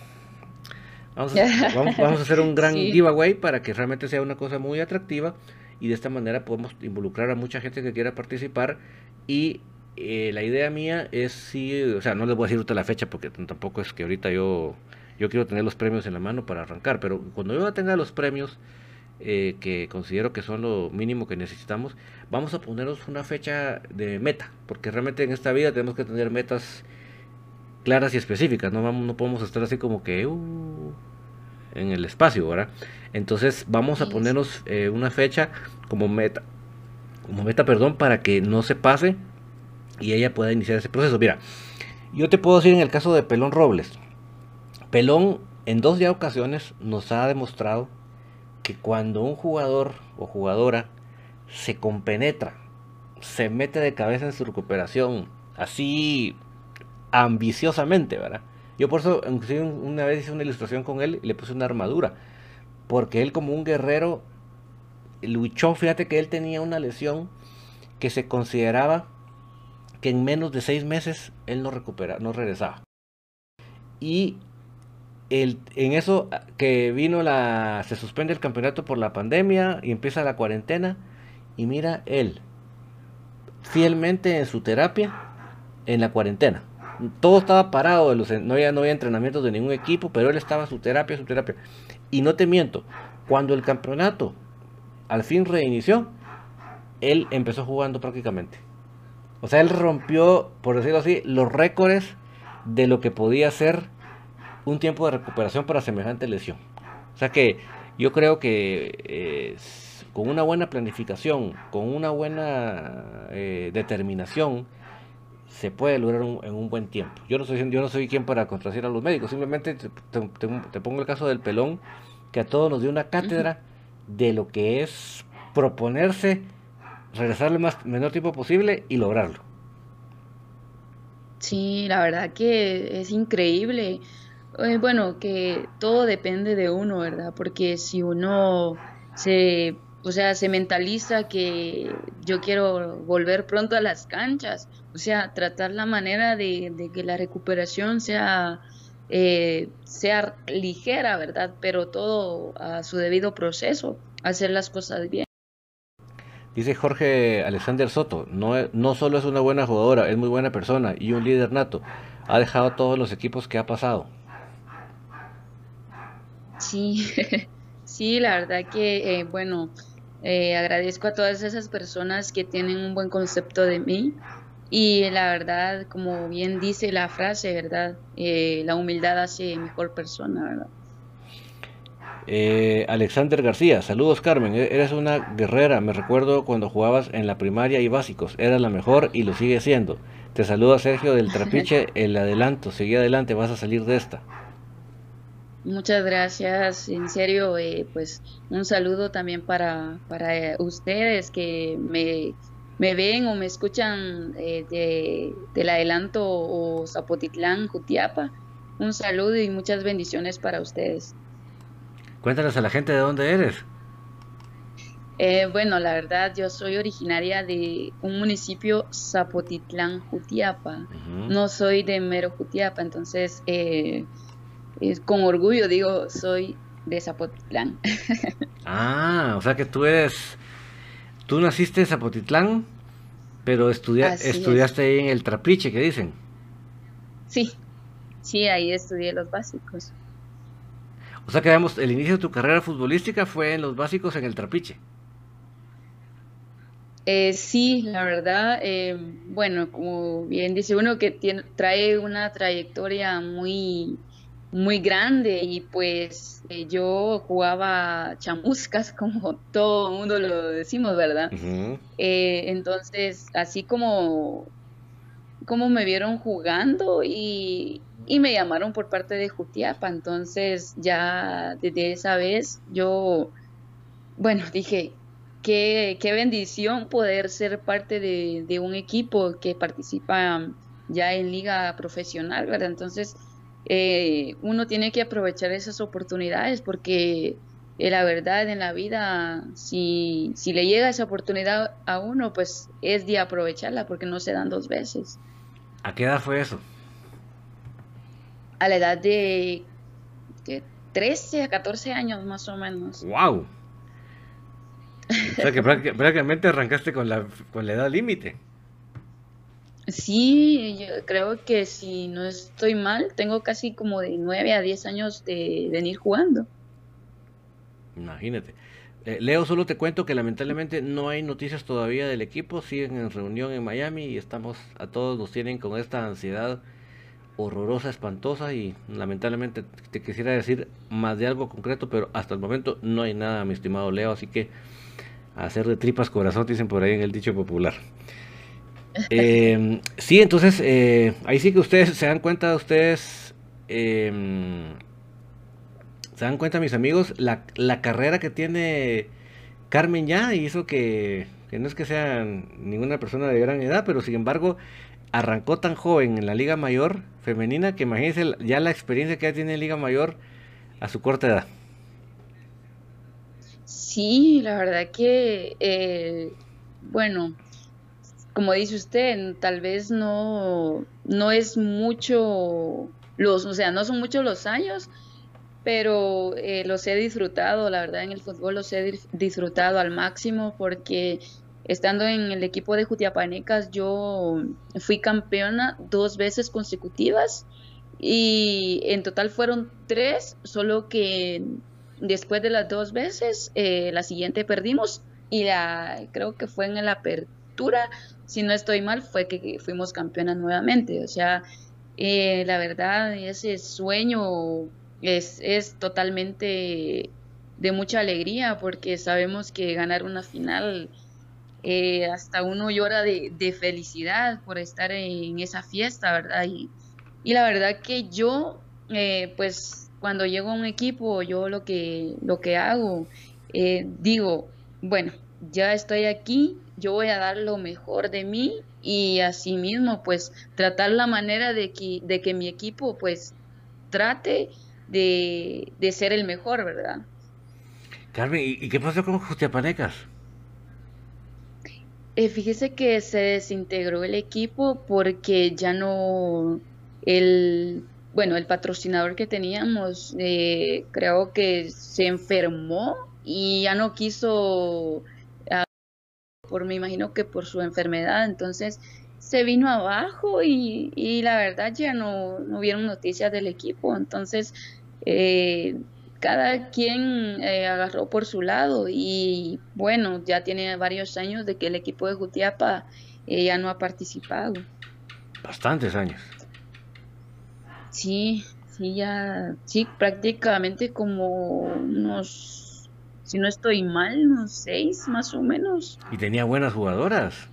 Vamos a, vamos, a hacer un gran giveaway para que realmente sea una cosa muy atractiva y de esta manera podemos involucrar a mucha gente que quiera participar y eh, la idea mía es si, o sea, no les voy a decir ahorita la fecha porque tampoco es que ahorita yo, yo quiero tener los premios en la mano para arrancar, pero cuando yo tenga los premios eh, que considero que son lo mínimo que necesitamos, vamos a ponernos una fecha de meta, porque realmente en esta vida tenemos que tener metas claras y específicas, no, vamos, no podemos estar así como que uh, en el espacio, ¿verdad? Entonces vamos a ponernos eh, una fecha como meta, como meta, perdón, para que no se pase y ella pueda iniciar ese proceso. Mira, yo te puedo decir en el caso de Pelón Robles, Pelón en dos ya ocasiones nos ha demostrado que cuando un jugador o jugadora se compenetra, se mete de cabeza en su recuperación, así ambiciosamente, ¿verdad? Yo por eso, una vez hice una ilustración con él y le puse una armadura. Porque él como un guerrero luchó, fíjate que él tenía una lesión que se consideraba que en menos de seis meses él no recupera, no regresaba. Y en eso que vino la, se suspende el campeonato por la pandemia y empieza la cuarentena y mira él fielmente en su terapia en la cuarentena todo estaba parado, no había, no había entrenamientos de ningún equipo, pero él estaba su terapia, su terapia. Y no te miento, cuando el campeonato al fin reinició, él empezó jugando prácticamente. O sea, él rompió, por decirlo así, los récords de lo que podía ser un tiempo de recuperación para semejante lesión. O sea que yo creo que eh, con una buena planificación, con una buena eh, determinación, se puede lograr en un buen tiempo. Yo no soy, yo no soy quien para contradecir a los médicos, simplemente te, pongo el caso del pelón, que a todos nos dio una cátedra de lo que es proponerse regresar más menor tiempo posible y lograrlo. Sí, la verdad que es increíble. Eh, bueno, que todo depende de uno, ¿verdad? Porque si uno se, o sea, se mentaliza que yo quiero volver pronto a las canchas, o sea, tratar la manera de, que la recuperación sea, eh, sea ligera, ¿verdad? Pero todo a su debido proceso, hacer las cosas bien. Dice Jorge Alexander Soto, no, no solo es una buena jugadora, es muy buena persona y un líder nato. Ha dejado todos los equipos que ha pasado. Sí, sí, la verdad que, eh, bueno, eh, agradezco a todas esas personas que tienen un buen concepto de mí y la verdad, como bien dice la frase, ¿verdad? Eh, la humildad hace mejor persona, ¿verdad? Eh, Alexander García, saludos Carmen, e-, eres una guerrera, me recuerdo cuando jugabas en la primaria y básicos, eras la mejor y lo sigue siendo. Te saluda Sergio del Trapiche, el adelanto, sigue adelante, vas a salir de esta. Muchas gracias, en serio, eh, pues un saludo también para, para ustedes que me me ven o me escuchan eh, de, del adelanto o Zapotitlán, Jutiapa, un saludo y muchas bendiciones para ustedes. Cuéntanos a la gente de dónde eres. Eh, bueno, la verdad, yo soy originaria de un municipio Zapotitlán, Jutiapa. No soy de mero Jutiapa, entonces con orgullo digo, soy de Zapotitlán. ah, o sea que tú eres Tú naciste en Zapotitlán, pero estudiaste ahí en el Trapiche, ¿qué dicen? Sí, sí, ahí estudié los básicos. O sea que digamos, el inicio de tu carrera futbolística fue en los básicos en el Trapiche. Eh, sí, la verdad, eh, bueno, como bien dice uno que tiene, trae una trayectoria muy, muy grande y pues eh, yo jugaba chamuscas como todo el mundo lo decimos, ¿verdad? Eh, entonces, así como, como me vieron jugando y, y, me llamaron por parte de Jutiapa, entonces ya desde esa vez yo, bueno, dije, qué, qué bendición poder ser parte de, de, un equipo que participa ya en liga profesional, ¿verdad? Entonces, eh, uno tiene que aprovechar esas oportunidades porque eh, la verdad en la vida, si, si le llega esa oportunidad a uno, pues es de aprovecharla porque no se dan dos veces. ¿A qué edad fue eso? A la edad de, de 13 a 14 años más o menos. ¡Wow! O sea que prácticamente arrancaste con la, con la edad límite. Sí, yo creo que si no estoy mal, tengo casi como de 9 a 10 años de venir jugando. Imagínate. Eh, Leo, solo te cuento que lamentablemente no hay noticias todavía del equipo, siguen en reunión en Miami y estamos, a todos nos tienen con esta ansiedad horrorosa, espantosa y lamentablemente te quisiera decir más de algo concreto, pero hasta el momento no hay nada, mi estimado Leo, así que hacer de tripas corazón, dicen por ahí en el dicho popular. Eh, sí, entonces, eh, ahí sí que ustedes se dan cuenta, ustedes em, se dan cuenta, mis amigos, la, la, carrera que tiene Carmen ya hizo que, que no es que sea ninguna persona de gran edad, pero sin embargo arrancó tan joven en la Liga Mayor femenina que imagínense ya la experiencia que ya tiene en Liga Mayor a su corta edad. Sí, la verdad que, eh, bueno, como dice usted, tal vez no, no es mucho los, o sea, no son muchos los años, pero eh, los he disfrutado, la verdad en el fútbol los he disfrutado al máximo porque estando en el equipo de Jutiapanecas yo fui campeona dos veces consecutivas y en total fueron tres, solo que después de las dos veces eh, la siguiente perdimos y la creo que fue en la apertura si no estoy mal, fue que fuimos campeonas nuevamente. O sea, eh, la verdad, ese sueño es, es totalmente de mucha alegría porque sabemos que ganar una final, eh, hasta uno llora de, de, felicidad por estar en esa fiesta, ¿verdad? Y, y la verdad que yo, eh, pues cuando llego a un equipo, yo lo que, lo que hago, digo, bueno, ya estoy aquí, yo voy a dar lo mejor de mí y asimismo pues tratar la manera de que, de que mi equipo pues trate de, ser el mejor, ¿verdad? Carmen, ¿y, qué pasó con Justiapanecas? Eh, fíjese que se desintegró el equipo porque ya no el bueno el patrocinador que teníamos eh, creo que se enfermó y ya no quiso por me imagino que por su enfermedad, entonces se vino abajo y, y la verdad ya no, no hubieron noticias del equipo, entonces eh, cada quien eh, agarró por su lado y bueno, ya tiene varios años de que el equipo de Jutiapa eh, ya no ha participado. Bastantes años. Sí, sí, ya, sí, prácticamente como unos si no estoy mal, unos seis más o menos. ¿Y tenía buenas jugadoras?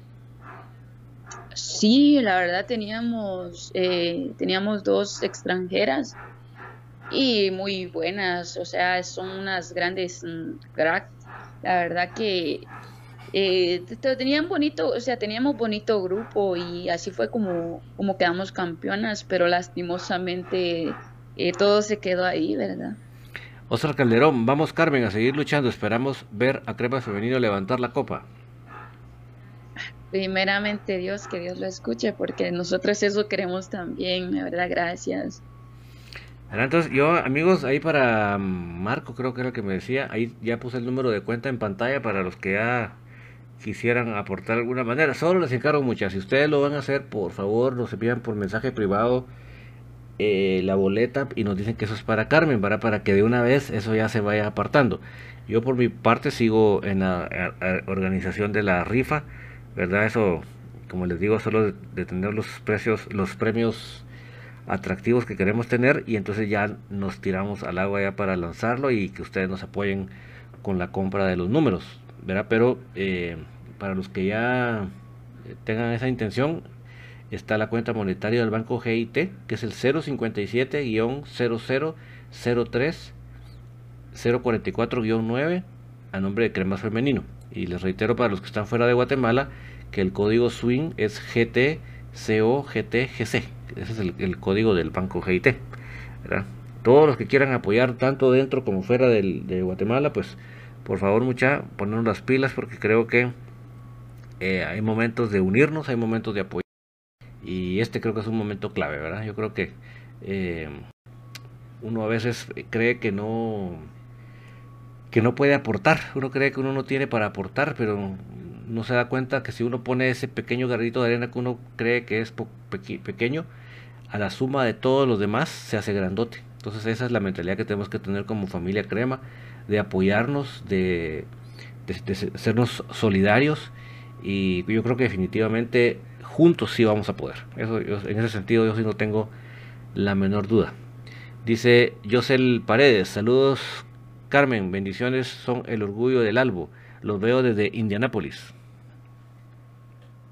Sí, la verdad teníamos, eh, teníamos dos extranjeras y muy buenas, o sea, son unas grandes mm, cracks. La verdad que eh, tenían bonito, o sea, teníamos bonito grupo y así fue como, como quedamos campeonas, pero lastimosamente eh, todo se quedó ahí, ¿verdad? Oscar Calderón, vamos Carmen a seguir luchando, esperamos ver a Crema Femenino levantar la copa. Primeramente Dios, que Dios lo escuche, porque nosotros eso queremos también, de verdad, gracias. Entonces, yo, amigos, ahí para Marco, creo que era el que me decía, ahí ya puse el número de cuenta en pantalla para los que ya quisieran aportar de alguna manera. Solo les encargo muchas. Si ustedes lo van a hacer, por favor, nos envían por mensaje privado eh, la boleta y nos dicen que eso es para Carmen, para, que de una vez eso ya se vaya apartando. Yo por mi parte sigo en la organización de la rifa, ¿verdad? Eso, como les digo, solo de, tener los precios, los premios atractivos que queremos tener y entonces ya nos tiramos al agua ya para lanzarlo y que ustedes nos apoyen con la compra de los números, ¿verdad? Pero eh, para los que ya tengan esa intención, está la cuenta monetaria del banco GIT, que es el 057-0003 044-9 a nombre de Cremas Femenino. Y les reitero para los que están fuera de Guatemala que el código SWING es GTCOGTGC. Ese es el, código del banco GIT. Todos los que quieran apoyar tanto dentro como fuera de Guatemala, pues por favor mucha, ponernos las pilas porque creo que eh, hay momentos de unirnos, hay momentos de apoyar. Y este creo que es un momento clave, ¿verdad? Yo creo que eh, uno a veces cree que no que no puede aportar, uno cree que uno no tiene para aportar, pero no se da cuenta que si uno pone ese pequeño garrito de arena que uno cree que es pequeño, a la suma de todos los demás se hace grandote. Entonces esa es la mentalidad que tenemos que tener como familia crema, de apoyarnos, de, de sernos solidarios y yo creo que definitivamente juntos sí vamos a poder. Eso, en ese sentido yo sí no tengo la menor duda. Dice Josel Paredes, saludos Carmen, bendiciones son el orgullo del Albo. Los veo desde Indianápolis.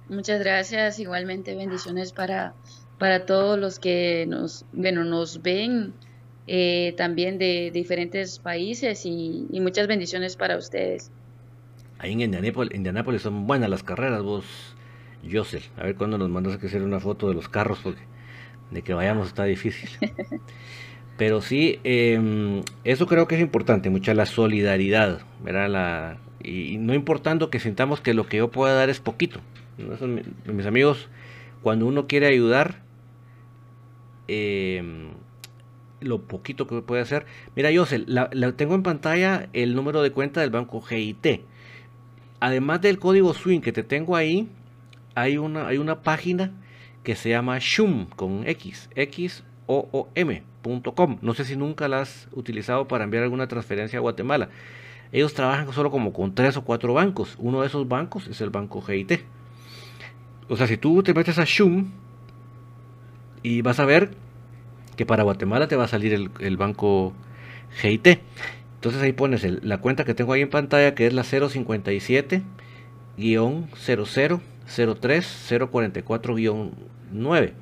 Muchas gracias, igualmente bendiciones para, para todos los que nos, bueno, nos ven eh, también de diferentes países y, muchas bendiciones para ustedes. Ahí en Indianápolis, son buenas las carreras, vos, Josel. A ver cuándo nos mandas a hacer una foto de los carros, porque de que vayamos está difícil. Pero sí, em, eso creo que es importante, mucha la solidaridad, ¿verdad? La, y, no importando que sintamos que lo que yo pueda dar es poquito. mis amigos, cuando uno quiere ayudar, em, lo poquito que puede hacer. Mira, yo la, tengo en pantalla el número de cuenta del banco GIT. Además del código SWING que te tengo ahí, hay una, hay una página que se llama SHUM con X, X O O M no sé si nunca la has utilizado para enviar alguna transferencia a Guatemala. Ellos trabajan solo como con tres o cuatro bancos. Uno de esos bancos es el banco GIT. O sea, si tú te metes a Shum y vas a ver que para Guatemala te va a salir el, banco GIT. Entonces ahí pones la cuenta que tengo ahí en pantalla que es la 057 00 03 044 9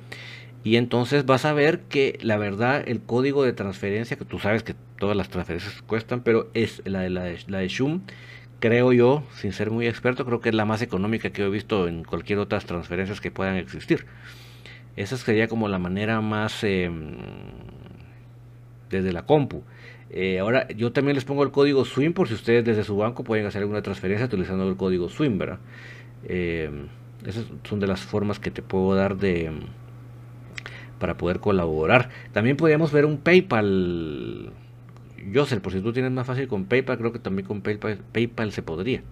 y entonces vas a ver que la verdad el código de transferencia, que tú sabes que todas las transferencias cuestan, pero es la de, la de, la Shum, creo yo, sin ser muy experto, creo que es la más económica que he visto en cualquier otras transferencias que puedan existir. Esa sería como la manera más em, desde la compu. Eh, ahora, yo también les pongo el código SWIM por si ustedes desde su banco pueden hacer alguna transferencia utilizando el código SWIM, ¿verdad? Em, esas son de las formas que te puedo dar de para poder colaborar. También podríamos ver un PayPal. Yo sé, por si tú tienes más fácil con PayPal, creo que también con PayPal, PayPal se podría.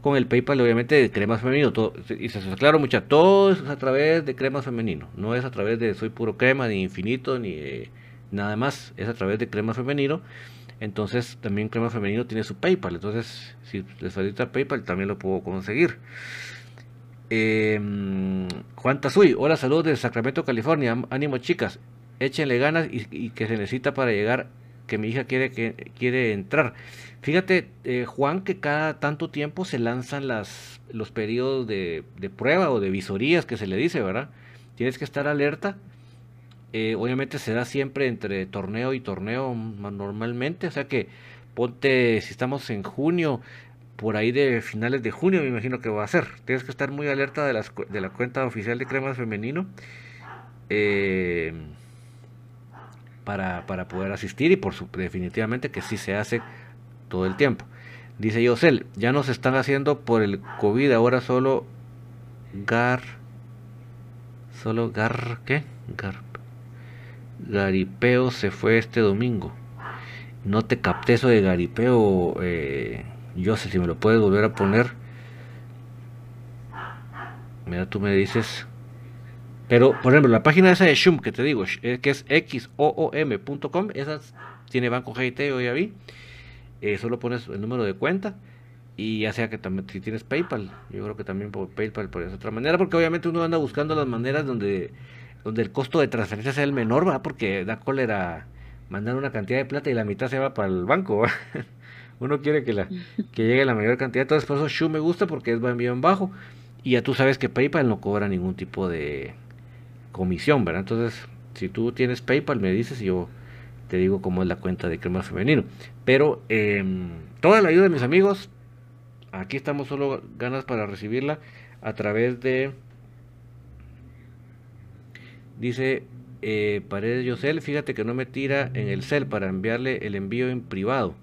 Con el PayPal, obviamente, cremas femenino. Todo, y se aclaro mucha, todo es a través de cremas femenino. No es a través de soy puro crema, ni infinito, ni nada más. Es a través de crema femenino. Entonces, también crema femenino tiene su PayPal. Entonces, si les falta PayPal, también lo puedo conseguir. Eh, Juan Tazuy, hola, saludos de Sacramento, California. Ánimo, chicas. Échenle ganas y, que se necesita para llegar, que mi hija quiere, que, quiere entrar. Fíjate, eh, Juan, que cada tanto tiempo se lanzan los periodos de, prueba o de visorías que se le dice, ¿verdad? Tienes que estar alerta. Eh, obviamente se da siempre entre torneo y torneo normalmente, o sea que ponte, si estamos en junio, por ahí de finales de junio me imagino que va a ser. Tienes que estar muy alerta de, de la cuenta oficial de Cremas Femenino eh, para, poder asistir y por su, definitivamente que sí se hace todo el tiempo. Dice Yosel, ya nos están haciendo por el COVID, ahora solo gar... Solo gar... ¿Qué? Gar... Garipeo se fue este domingo. No te capté eso de garipeo, eh, yo sé si me lo puedes volver a poner. Mira, tú me dices. Pero, por ejemplo, la página esa de Shum que te digo, eh, que es xoom.com, esa tiene Banco GT, yo ya vi. Eh, solo pones el número de cuenta. Y ya sea que también, si tienes PayPal, yo creo que también por PayPal por esa otra manera, porque obviamente uno anda buscando las maneras donde, donde el costo de transferencia sea el menor, ¿va? Porque da cólera mandar una cantidad de plata y la mitad se va para el banco, ¿va? Uno quiere que, la, que llegue la mayor cantidad. Entonces, por eso Shu me gusta porque es bien bajo. Y ya tú sabes que PayPal no cobra ningún tipo de comisión, ¿verdad? Entonces, si tú tienes PayPal, me dices y yo te digo cómo es la cuenta de crema femenino. Pero eh, toda la ayuda de mis amigos, Aquí estamos solo ganas para recibirla a través de... Dice eh, Paredes Yosel, fíjate que no me tira en el cel para enviarle el envío en privado.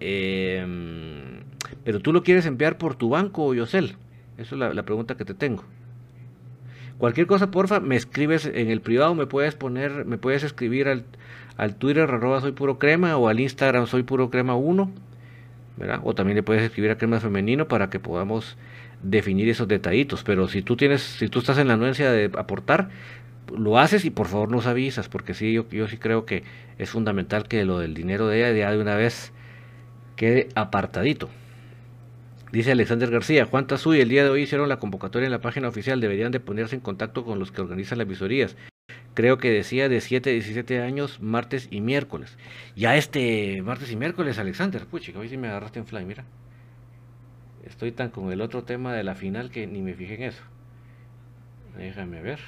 Em, pero tú lo quieres enviar por tu banco, Yosel. Esa es la, pregunta que te tengo. Cualquier cosa, porfa, me escribes en el privado, me puedes poner, me puedes escribir al, al Twitter arroba soy puro crema o al Instagram soy puro crema 1, ¿verdad? O también le puedes escribir a crema femenino para que podamos definir esos detallitos. Pero si tú tienes, si tú estás en la anuencia de aportar, lo haces y por favor nos avisas, porque sí, yo, sí creo que es fundamental que lo del dinero de ella de una vez quede apartadito. Dice Alexander García, Juan Tazuy, el día de hoy hicieron la convocatoria en la página oficial, deberían de ponerse en contacto con los que organizan las visorías. Creo que decía de 7 a 17 años, martes y miércoles. Ya este martes y miércoles, Alexander, puchica, hoy sí me agarraste en fly, mira. Estoy tan con el otro tema de la final que ni me fijé en eso. Déjame ver.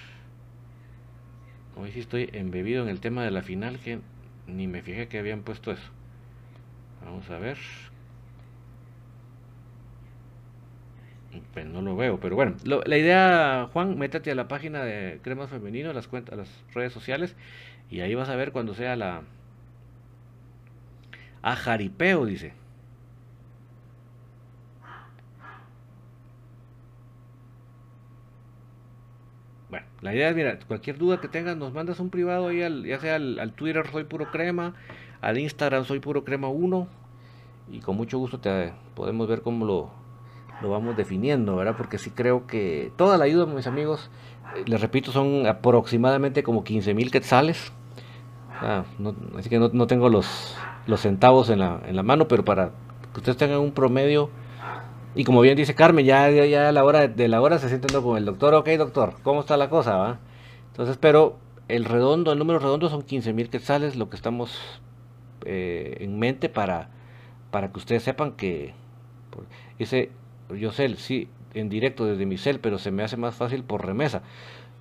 Hoy sí estoy embebido en el tema de la final que ni me fijé que habían puesto eso. Vamos a ver. Pues no lo veo, pero bueno, la idea, Juan, métete a la página de Cremas Femenino, las cuentas, a las redes sociales, y ahí vas a ver cuando sea la a jaripeo, dice. Bueno, la idea es, mira, cualquier duda que tengas, nos mandas un privado ahí, al, ya sea al, al Twitter Soy Puro Crema, al Instagram Soy Puro Crema 1, y con mucho gusto te podemos ver cómo lo, lo vamos definiendo, ¿verdad? Porque sí creo que toda la ayuda, mis amigos, eh, les repito, son aproximadamente como 15 mil quetzales. Ah, así que no, tengo los, los centavos en la, en la mano, pero para que ustedes tengan un promedio. Y como bien dice Carmen, ya, ya, a la hora de, la hora se sienten con el doctor. Ok, doctor, ¿cómo está la cosa? Va? Entonces, pero el redondo, el número redondo son 15 mil quetzales, lo que estamos eh, en mente para, para que ustedes sepan que ese Yosel, sí, en directo desde mi cel, pero se me hace más fácil por remesa.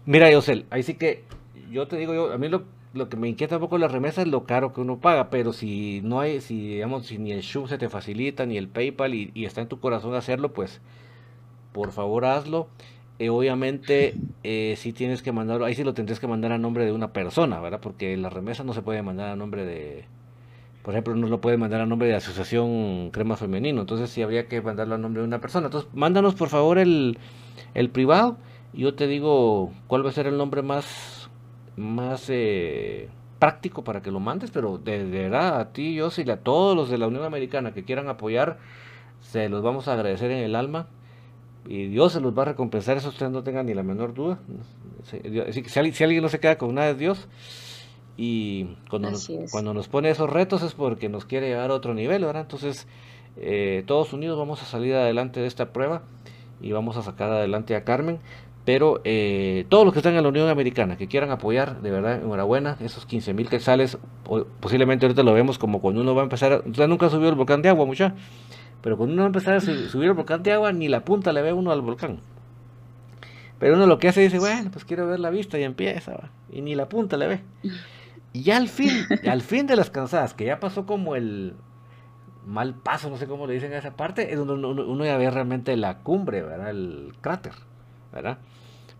Mira, Yosel, ahí sí que yo te digo, yo, a mí lo, lo que me inquieta un poco la remesa es lo caro que uno paga, pero si no hay, si digamos, si ni el Shub se te facilita, ni el PayPal y, está en tu corazón hacerlo, pues por favor hazlo. Eh, obviamente, eh, si tienes que mandarlo, ahí sí lo tendrás que mandar a nombre de una persona, ¿verdad? Porque la remesa no se puede mandar a nombre de, por ejemplo, no lo puede mandar a nombre de Asociación Crema Femenino, entonces sí habría que mandarlo a nombre de una persona. Entonces, mándanos por favor el, el privado y yo te digo cuál va a ser el nombre más, más eh, práctico para que lo mandes, pero de, verdad a ti, yo, y a todos los de la Unión Americana que quieran apoyar, se los vamos a agradecer en el alma y Dios se los va a recompensar, eso ustedes no tengan ni la menor duda. Si, si, alguien, si alguien no se queda con nada es Dios. Y cuando nos, cuando nos pone esos retos es porque nos quiere llevar a otro nivel, ¿verdad? Entonces, eh, todos unidos vamos a salir adelante de esta prueba y vamos a sacar adelante a Carmen. Pero eh, todos los que están en la Unión Americana, que quieran apoyar, de verdad, enhorabuena, esos 15 mil quetzales, posiblemente ahorita lo vemos como cuando uno va a empezar, usted nunca subió el volcán de agua, mucha, pero cuando uno va a empezar a subir el volcán de agua, ni la punta le ve uno al volcán. Pero uno lo que hace dice, bueno, pues quiero ver la vista y empieza, y ni la punta le ve. Y al fin, al fin de las cansadas, que ya pasó como el mal paso, no sé cómo le dicen a esa parte, es donde uno, ya ve realmente la cumbre, ¿verdad? El cráter, ¿verdad?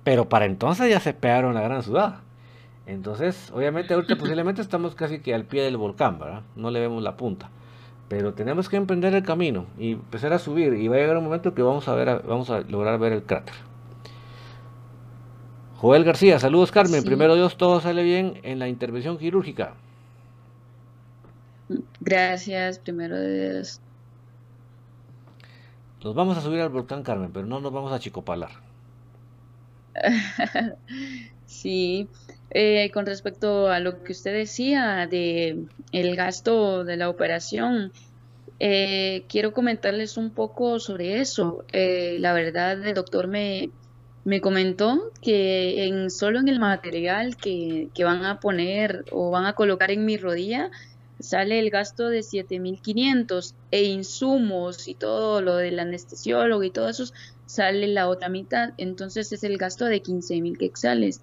Pero para entonces ya se pegaron la gran sudada. Entonces, obviamente ahorita posiblemente estamos casi que al pie del volcán, ¿verdad? No le vemos la punta. Pero tenemos que emprender el camino y empezar a subir y va a llegar un momento que vamos a ver, vamos a lograr ver el cráter. Joel García, saludos Carmen. Primero Dios, todo sale bien en la intervención quirúrgica. Gracias, primero Dios. Nos vamos a subir al volcán Carmen, pero no nos vamos a chicopalar. sí, eh, con respecto a lo que usted decía de el gasto de la operación, eh, quiero comentarles un poco sobre eso. Eh, la verdad, el doctor me, me comentó que en solo en el material que, van a poner o van a colocar en mi rodilla sale el gasto de 7.500 e insumos y todo lo del anestesiólogo y todo eso sale la otra mitad, entonces es el gasto de 15.000 quexales.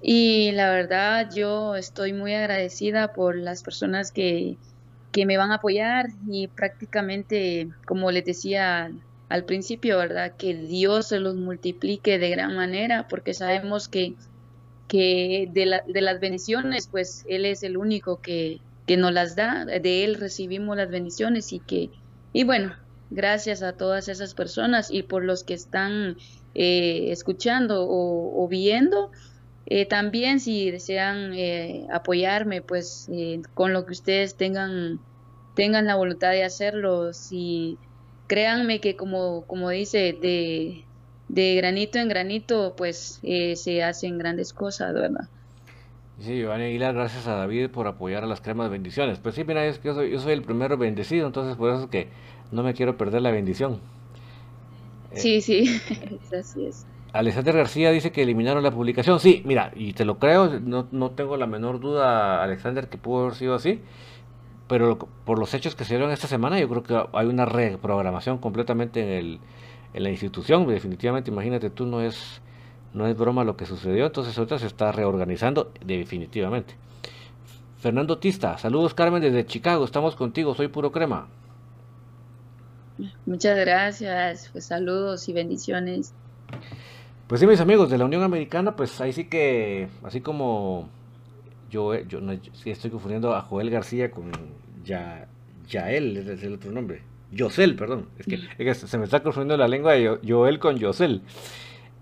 Y la verdad yo estoy muy agradecida por las personas que, que me van a apoyar y prácticamente, como les decía al principio, ¿verdad? Que Dios se los multiplique de gran manera, porque sabemos que, que de, de las bendiciones, pues Él es el único que, que nos las da, de Él recibimos las bendiciones y que, y bueno, gracias a todas esas personas y por los que están eh, escuchando o, viendo. Eh, también si desean eh, apoyarme, pues con lo que ustedes tengan, tengan la voluntad de hacerlo, si créanme que como, como dice, de, de granito en granito, pues se hacen grandes cosas, ¿verdad? Sí, Giovanni Aguilar, gracias a David por apoyar a las cremas de bendiciones. Pues sí, mira, es que yo soy, yo soy el primero bendecido, entonces por eso es que no me quiero perder la bendición. Sí, sí, así es. Alexander García dice que eliminaron la publicación. Sí, mira, y te lo creo, no, no tengo la menor duda, Alexander, que pudo haber sido así. Pero por los hechos que se dieron esta semana, yo creo que hay una reprogramación completamente en, el, en la institución. Definitivamente, imagínate, tú no es, no es broma lo que sucedió, entonces ahorita se está reorganizando definitivamente. Fernando Tista, saludos Carmen desde Chicago, estamos contigo, soy puro crema. Muchas gracias, pues saludos y bendiciones. Pues sí, mis amigos de la Unión Americana, pues ahí sí que, así como yo, yo no, sí estoy confundiendo a Joel García con ya, Yael, es el otro nombre. Yosel, perdón. Es que, se me está confundiendo la lengua de Joel con Yosel.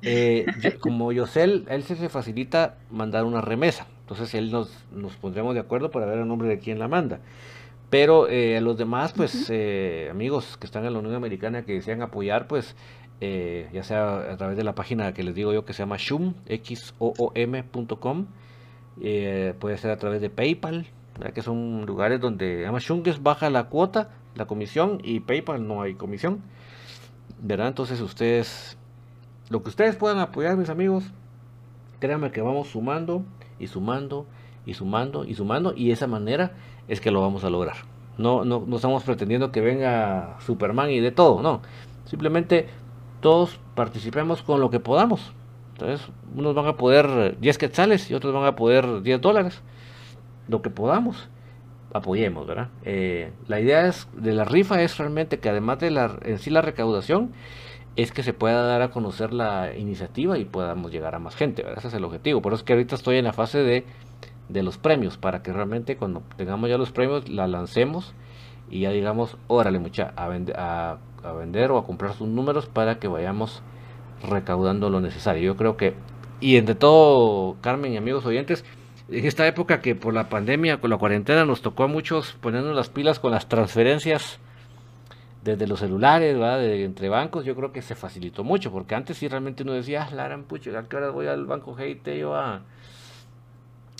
Eh, como Yosel, él se le facilita mandar una remesa. Entonces él nos, nos pondremos de acuerdo para ver el nombre de quién la manda. Pero eh, los demás, pues, eh, amigos que están en la Unión Americana que desean apoyar, pues, eh, ya sea a través de la página que les digo yo que se llama shum, x o o m.com, eh, puede ser a través de PayPal, que son lugares donde, además Shum es baja la cuota, la comisión, y PayPal no hay comisión, ¿verdad? Entonces ustedes, lo que ustedes puedan apoyar, mis amigos, créanme que vamos sumando y sumando y sumando y sumando, y esa manera es que lo vamos a lograr. No, no, no estamos pretendiendo que venga Superman y de todo, no. Simplemente todos participemos con lo que podamos. Entonces, unos van a poder 10 quetzales y otros van a poder 10 dólares. Lo que podamos, apoyemos, ¿verdad? Eh, la idea es, de la rifa es realmente que además de la, en sí la recaudación, es que se pueda dar a conocer la iniciativa y podamos llegar a más gente, ¿verdad? Ese es el objetivo. Por eso es que ahorita estoy en la fase de de los premios para que realmente cuando tengamos ya los premios la lancemos y ya digamos, órale mucha, a, a, vender o a comprar sus números para que vayamos recaudando lo necesario. Yo creo que, y entre todo, Carmen y amigos oyentes, en esta época que por la pandemia, con la cuarentena, nos tocó a muchos ponernos las pilas con las transferencias desde los celulares, De, entre bancos, yo creo que se facilitó mucho, porque antes sí realmente uno decía, ah, Lara, pucho, ¿a qué hora voy al banco GIT yo a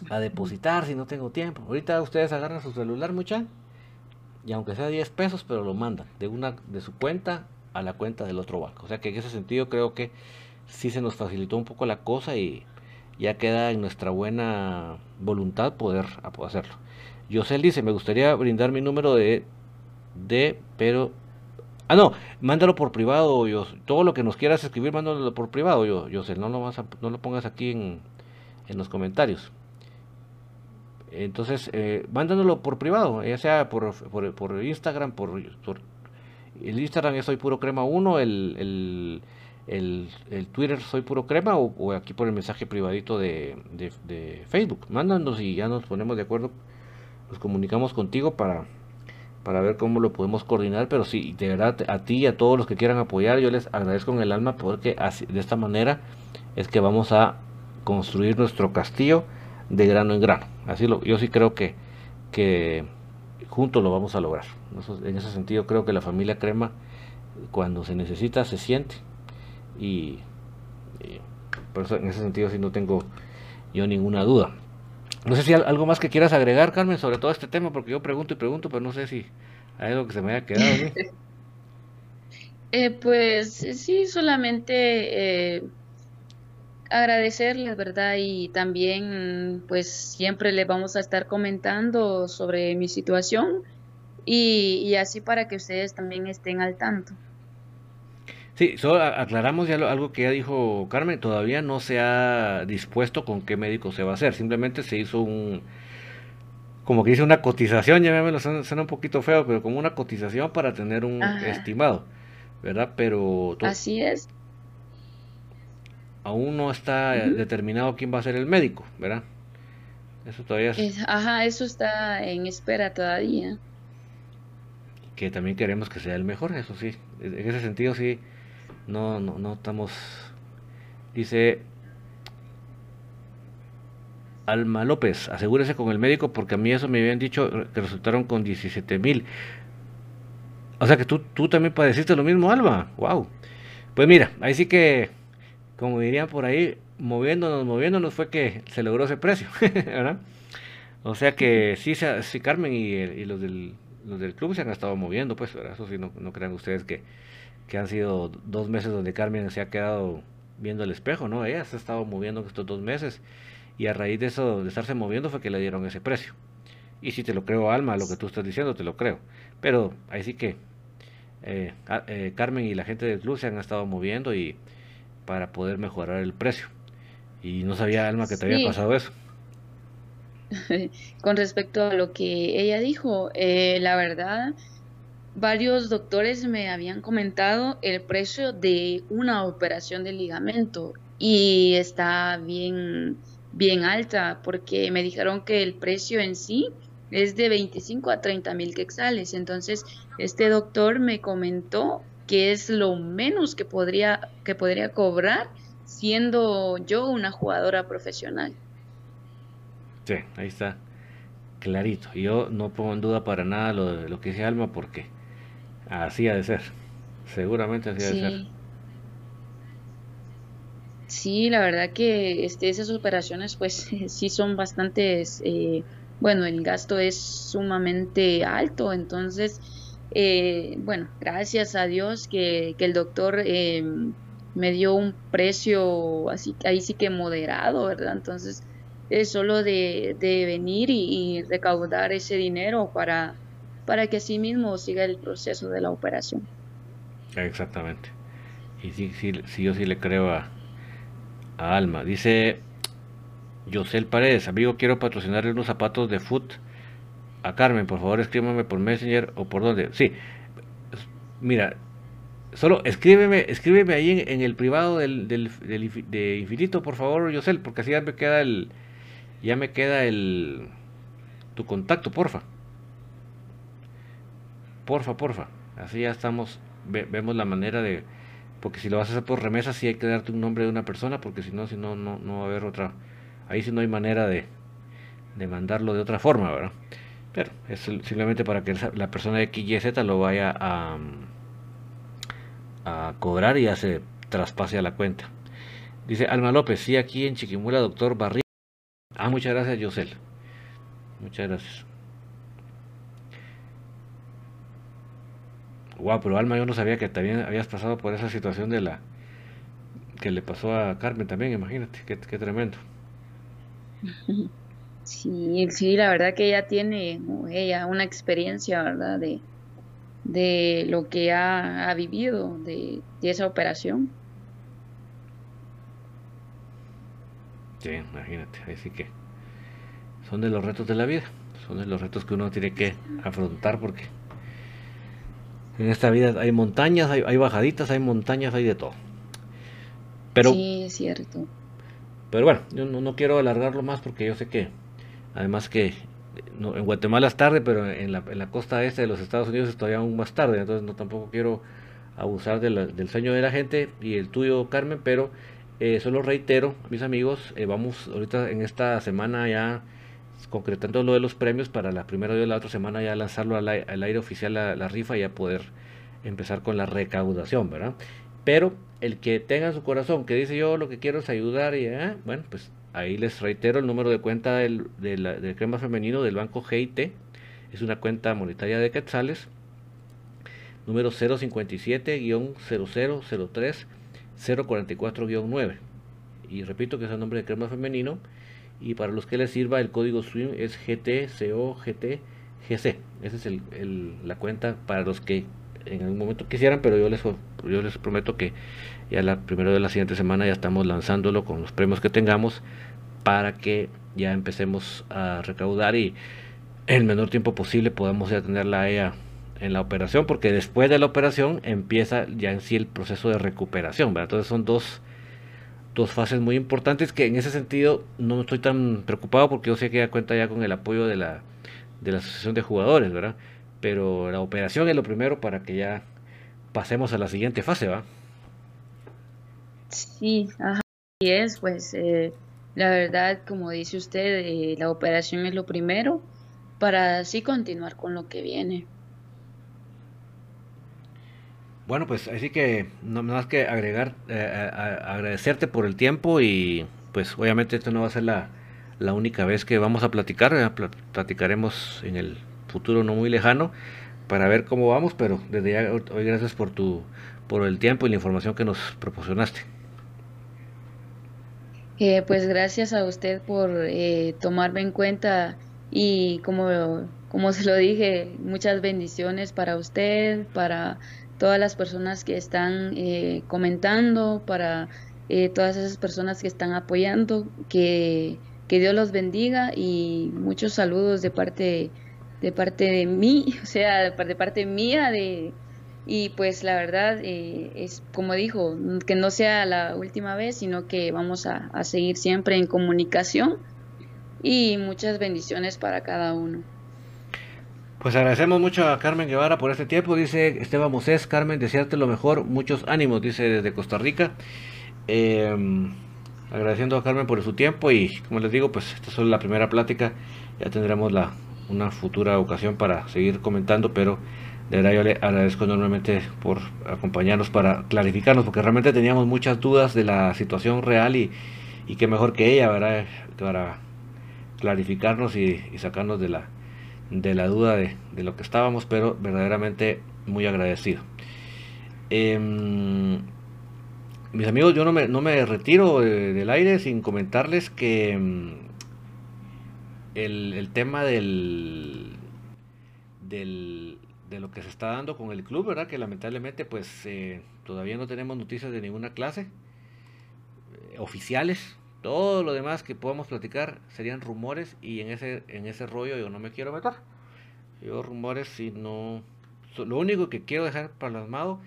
a depositar si no tengo tiempo. Ahorita ustedes agarran su celular, mucha, y aunque sea 10 pesos, pero lo mandan de una de su cuenta a la cuenta del otro banco. O sea que en ese sentido creo que sí se nos facilitó un poco la cosa y ya queda en nuestra buena voluntad poder hacerlo. Yosel dice, me gustaría brindar mi número de, de, pero... Ah, no, mándalo por privado, yo, todo lo que nos quieras escribir, mándalo por privado, yo, Yosel, no lo, vas no lo pongas aquí en, en los comentarios. Entonces, eh, mándanoslo por privado, ya sea por, por, Instagram, por, el Instagram es Soy Puro Crema 1, el, el, el, Twitter Soy Puro Crema o, aquí por el mensaje privadito de, de, Facebook. Mándanos y ya nos ponemos de acuerdo, nos comunicamos contigo para, para ver cómo lo podemos coordinar, pero sí, de verdad, a ti y a todos los que quieran apoyar, yo les agradezco en el alma porque así, de esta manera es que vamos a construir nuestro castillo de grano en grano. Así lo, yo sí creo que, que juntos lo vamos a lograr. En ese sentido creo que la familia Crema cuando se necesita se siente y, por eso en ese sentido sí no tengo yo ninguna duda. No sé si hay algo más que quieras agregar, Carmen, sobre todo este tema, porque yo pregunto y pregunto, pero no sé si hay algo que se me haya quedado. eh, pues sí, solamente eh, agradecerles, ¿verdad? Y también, pues siempre les vamos a estar comentando sobre mi situación y, así para que ustedes también estén al tanto. Sí, solo aclaramos ya algo que ya dijo Carmen, todavía no se ha dispuesto con qué médico se va a hacer, simplemente se hizo un como que dice una cotización, ya me lo suena, un poquito feo, pero como una cotización para tener un estimado, ¿verdad? Pero... Así es. Aún no está determinado quién va a ser el médico, ¿verdad? Eso todavía es... Ajá, eso está en espera todavía. Que también queremos que sea el mejor, eso sí. En ese sentido sí, no, no, no estamos... Dice, Alma López, asegúrese con el médico porque a mí eso me habían dicho que resultaron con 17 mil. O sea que tú, tú también padeciste lo mismo, Alma. Wow. Pues mira, ahí sí que, como dirían por ahí, moviéndonos, moviéndonos fue que se logró ese precio, ¿verdad? O sea que sí, sí Carmen y, los, del, los del club se han estado moviendo, pues, eso sí, no crean ustedes que, que han sido dos meses donde Carmen se ha quedado viendo el espejo, ¿no? Ella se ha estado moviendo estos dos meses y a raíz de eso, de estarse moviendo, fue que le dieron ese precio. Y si te lo creo, Alma, lo que tú estás diciendo, te lo creo. Pero ahí sí que eh, eh, Carmen y la gente del club se han estado moviendo y para poder mejorar el precio. Y no sabía, Alma, que te había pasado eso. Con respecto a lo que ella dijo, eh, la verdad, varios doctores me habían comentado el precio de una operación de ligamento y está bien bien alta porque me dijeron que el precio en sí es de 25 a 30 mil quexales. Entonces, este doctor me comentó que es lo menos que podría, que podría cobrar siendo yo una jugadora profesional. Sí, ahí está, clarito. Yo no pongo en duda para nada lo, de, lo que dice Alma porque así ha de ser. Seguramente así ha de ser. Sí, la verdad que este, esas operaciones pues sí son bastantes, eh, bueno, el gasto es sumamente alto, entonces, eh, bueno, gracias a Dios que, el doctor eh, me dio un precio así, ahí sí que moderado, ¿verdad? Entonces, es solo de, venir y, recaudar ese dinero para, para que así mismo siga el proceso de la operación. Exactamente. Y sí, sí, sí yo sí le creo a, Alma. Dice Yosel Paredes, amigo, quiero patrocinarle unos zapatos de foot a Carmen. Por favor, escríbame por Messenger o por donde. Sí, mira, solo escríbeme, escríbeme ahí en, el privado del, del, de Infinito, por favor, Yosel, porque así ya me queda el, ya me queda el, tu contacto, porfa. Porfa, porfa. Así ya estamos, vemos la manera de porque si lo vas a hacer por remesa sí hay que darte un nombre de una persona, porque si no, si no, no, no va a haber otra, ahí sí no hay manera de, de mandarlo de otra forma, ¿verdad? Pero es simplemente para que la persona de XYZ lo vaya a, a cobrar y ya se traspase a la cuenta. Dice Alma López, sí, aquí en Chiquimula, doctor Barriga. Ah, muchas gracias, Yosel. Muchas gracias. Wow, pero Alma, yo no sabía que también habías pasado por esa situación de la que le pasó a Carmen también, imagínate, qué, tremendo. Sí, sí, la verdad que ella tiene, ella, una experiencia, ¿verdad? De, de lo que ha, vivido de, esa operación. Sí, imagínate, así que son de los retos de la vida, son de los retos que uno tiene que afrontar porque en esta vida hay montañas, hay, bajaditas, hay montañas, hay de todo. Pero, sí, es cierto. Pero bueno, yo no, quiero alargarlo más porque yo sé que, además que en Guatemala es tarde, pero en la, en la, costa este de los Estados Unidos es todavía aún más tarde, entonces no tampoco quiero abusar del sueño de la gente y el tuyo, Carmen, pero eh, solo reitero, mis amigos, eh, vamos ahorita en esta semana ya concretando lo de los premios para la primera de la otra semana ya lanzarlo al, aire oficial la, rifa y ya poder empezar con la recaudación, ¿verdad? Pero el que tenga su corazón, que dice yo lo que quiero es ayudar y, ¿eh? bueno, pues ahí les reitero el número de cuenta del, del, crema femenino del banco GIT, es una cuenta monetaria de quetzales, número 057-0003 044-9. Y repito que es el nombre de crema femenino y para los que les sirva el código SWIM es GTCOGTGC. Esa es la cuenta para los que en algún momento quisieran, pero yo les, prometo que ya la primera de la siguiente semana ya estamos lanzándolo con los premios que tengamos para que ya empecemos a recaudar y el menor tiempo posible podamos atenderla a ella en la operación, porque después de la operación empieza ya en sí el proceso de recuperación. Entonces son dos, dos fases muy importantes que en ese sentido no estoy tan preocupado porque yo sé que ya cuenta ya con el apoyo de la, de la asociación de jugadores, ¿verdad? Pero la operación es lo primero para que ya pasemos a la siguiente fase, ¿va? Sí, ajá, y es, pues eh, la verdad, como dice usted, eh, la operación es lo primero para así continuar con lo que viene. Bueno, pues así que no más que agregar, eh, agradecerte por el tiempo y pues obviamente esto no va a ser la, la única vez que vamos a platicar, platicaremos en el futuro no muy lejano para ver cómo vamos, pero desde ya hoy gracias por tu por el tiempo y la información que nos proporcionaste. Eh, pues gracias a usted por eh, tomarme en cuenta y como, como se lo dije, muchas bendiciones para usted, para todas las personas que están eh, comentando, para todas esas personas que están apoyando, que, que, Dios los bendiga y muchos saludos de parte, de parte de mí, o sea, de parte mía, de, y pues la verdad eh, es como dijo, que no sea la última vez, sino que vamos a, seguir siempre en comunicación y muchas bendiciones para cada uno. Pues agradecemos mucho a Carmen Guevara por este tiempo, dice Esteban Mosés, Carmen, desearte lo mejor, muchos ánimos, dice desde Costa Rica. Em, agradeciendo a Carmen por su tiempo y como les digo, pues esta es la primera plática, ya tendremos la, una futura ocasión para seguir comentando, pero de verdad yo le agradezco enormemente por acompañarnos para clarificarnos, porque realmente teníamos muchas dudas de la situación real y, y qué mejor que ella, ¿verdad? Para clarificarnos y, sacarnos de la, de la duda de, lo que estábamos, pero verdaderamente muy agradecido. Em, mis amigos, yo no me, no me retiro del aire sin comentarles que em, el, el tema del, del de lo que se está dando con el club, ¿verdad? Que lamentablemente pues eh, todavía no tenemos noticias de ninguna clase eh, oficiales. Todo lo demás que podamos platicar serían rumores y en ese, en ese rollo yo no me quiero meter. Yo rumores si no... Lo único que quiero dejar plasmado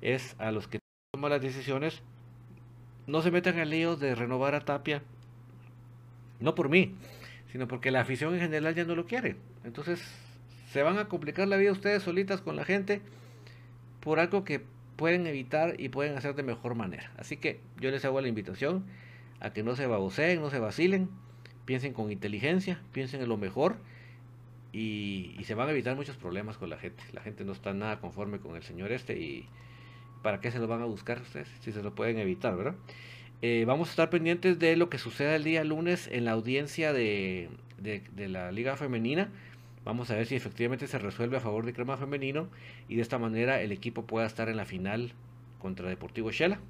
es a los que toman las decisiones, no se metan en líos de renovar a Tapia, no por mí, sino porque la afición en general ya no lo quiere. Entonces se van a complicar la vida ustedes solitas con la gente por algo que pueden evitar y pueden hacer de mejor manera. Así que yo les hago la invitación a que no se baboseen, no se vacilen, piensen con inteligencia, piensen en lo mejor y, se van a evitar muchos problemas con la gente. La gente no está nada conforme con el señor este y ¿para qué se lo van a buscar ustedes si se lo pueden evitar, verdad? Eh, vamos a estar pendientes de lo que suceda el día lunes en la audiencia de, de la Liga Femenina Vamos a ver si efectivamente se resuelve a favor de Crema Femenino y de esta manera el equipo pueda estar en la final contra Deportivo Shela.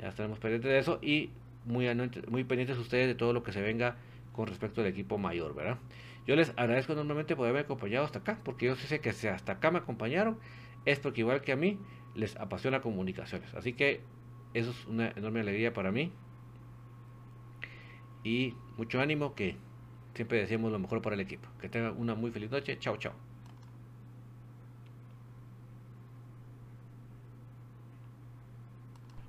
Ya estaremos pendientes de eso y muy, muy pendientes ustedes de todo lo que se venga con respecto al equipo mayor, ¿verdad? Yo les agradezco enormemente por haberme acompañado hasta acá, porque yo sé que si hasta acá me acompañaron, es porque igual que a mí, les apasiona comunicaciones. Así que eso es una enorme alegría para mí. Y mucho ánimo que Siempre decimos lo mejor para el equipo. Que tengan una muy feliz noche. Chao, chao.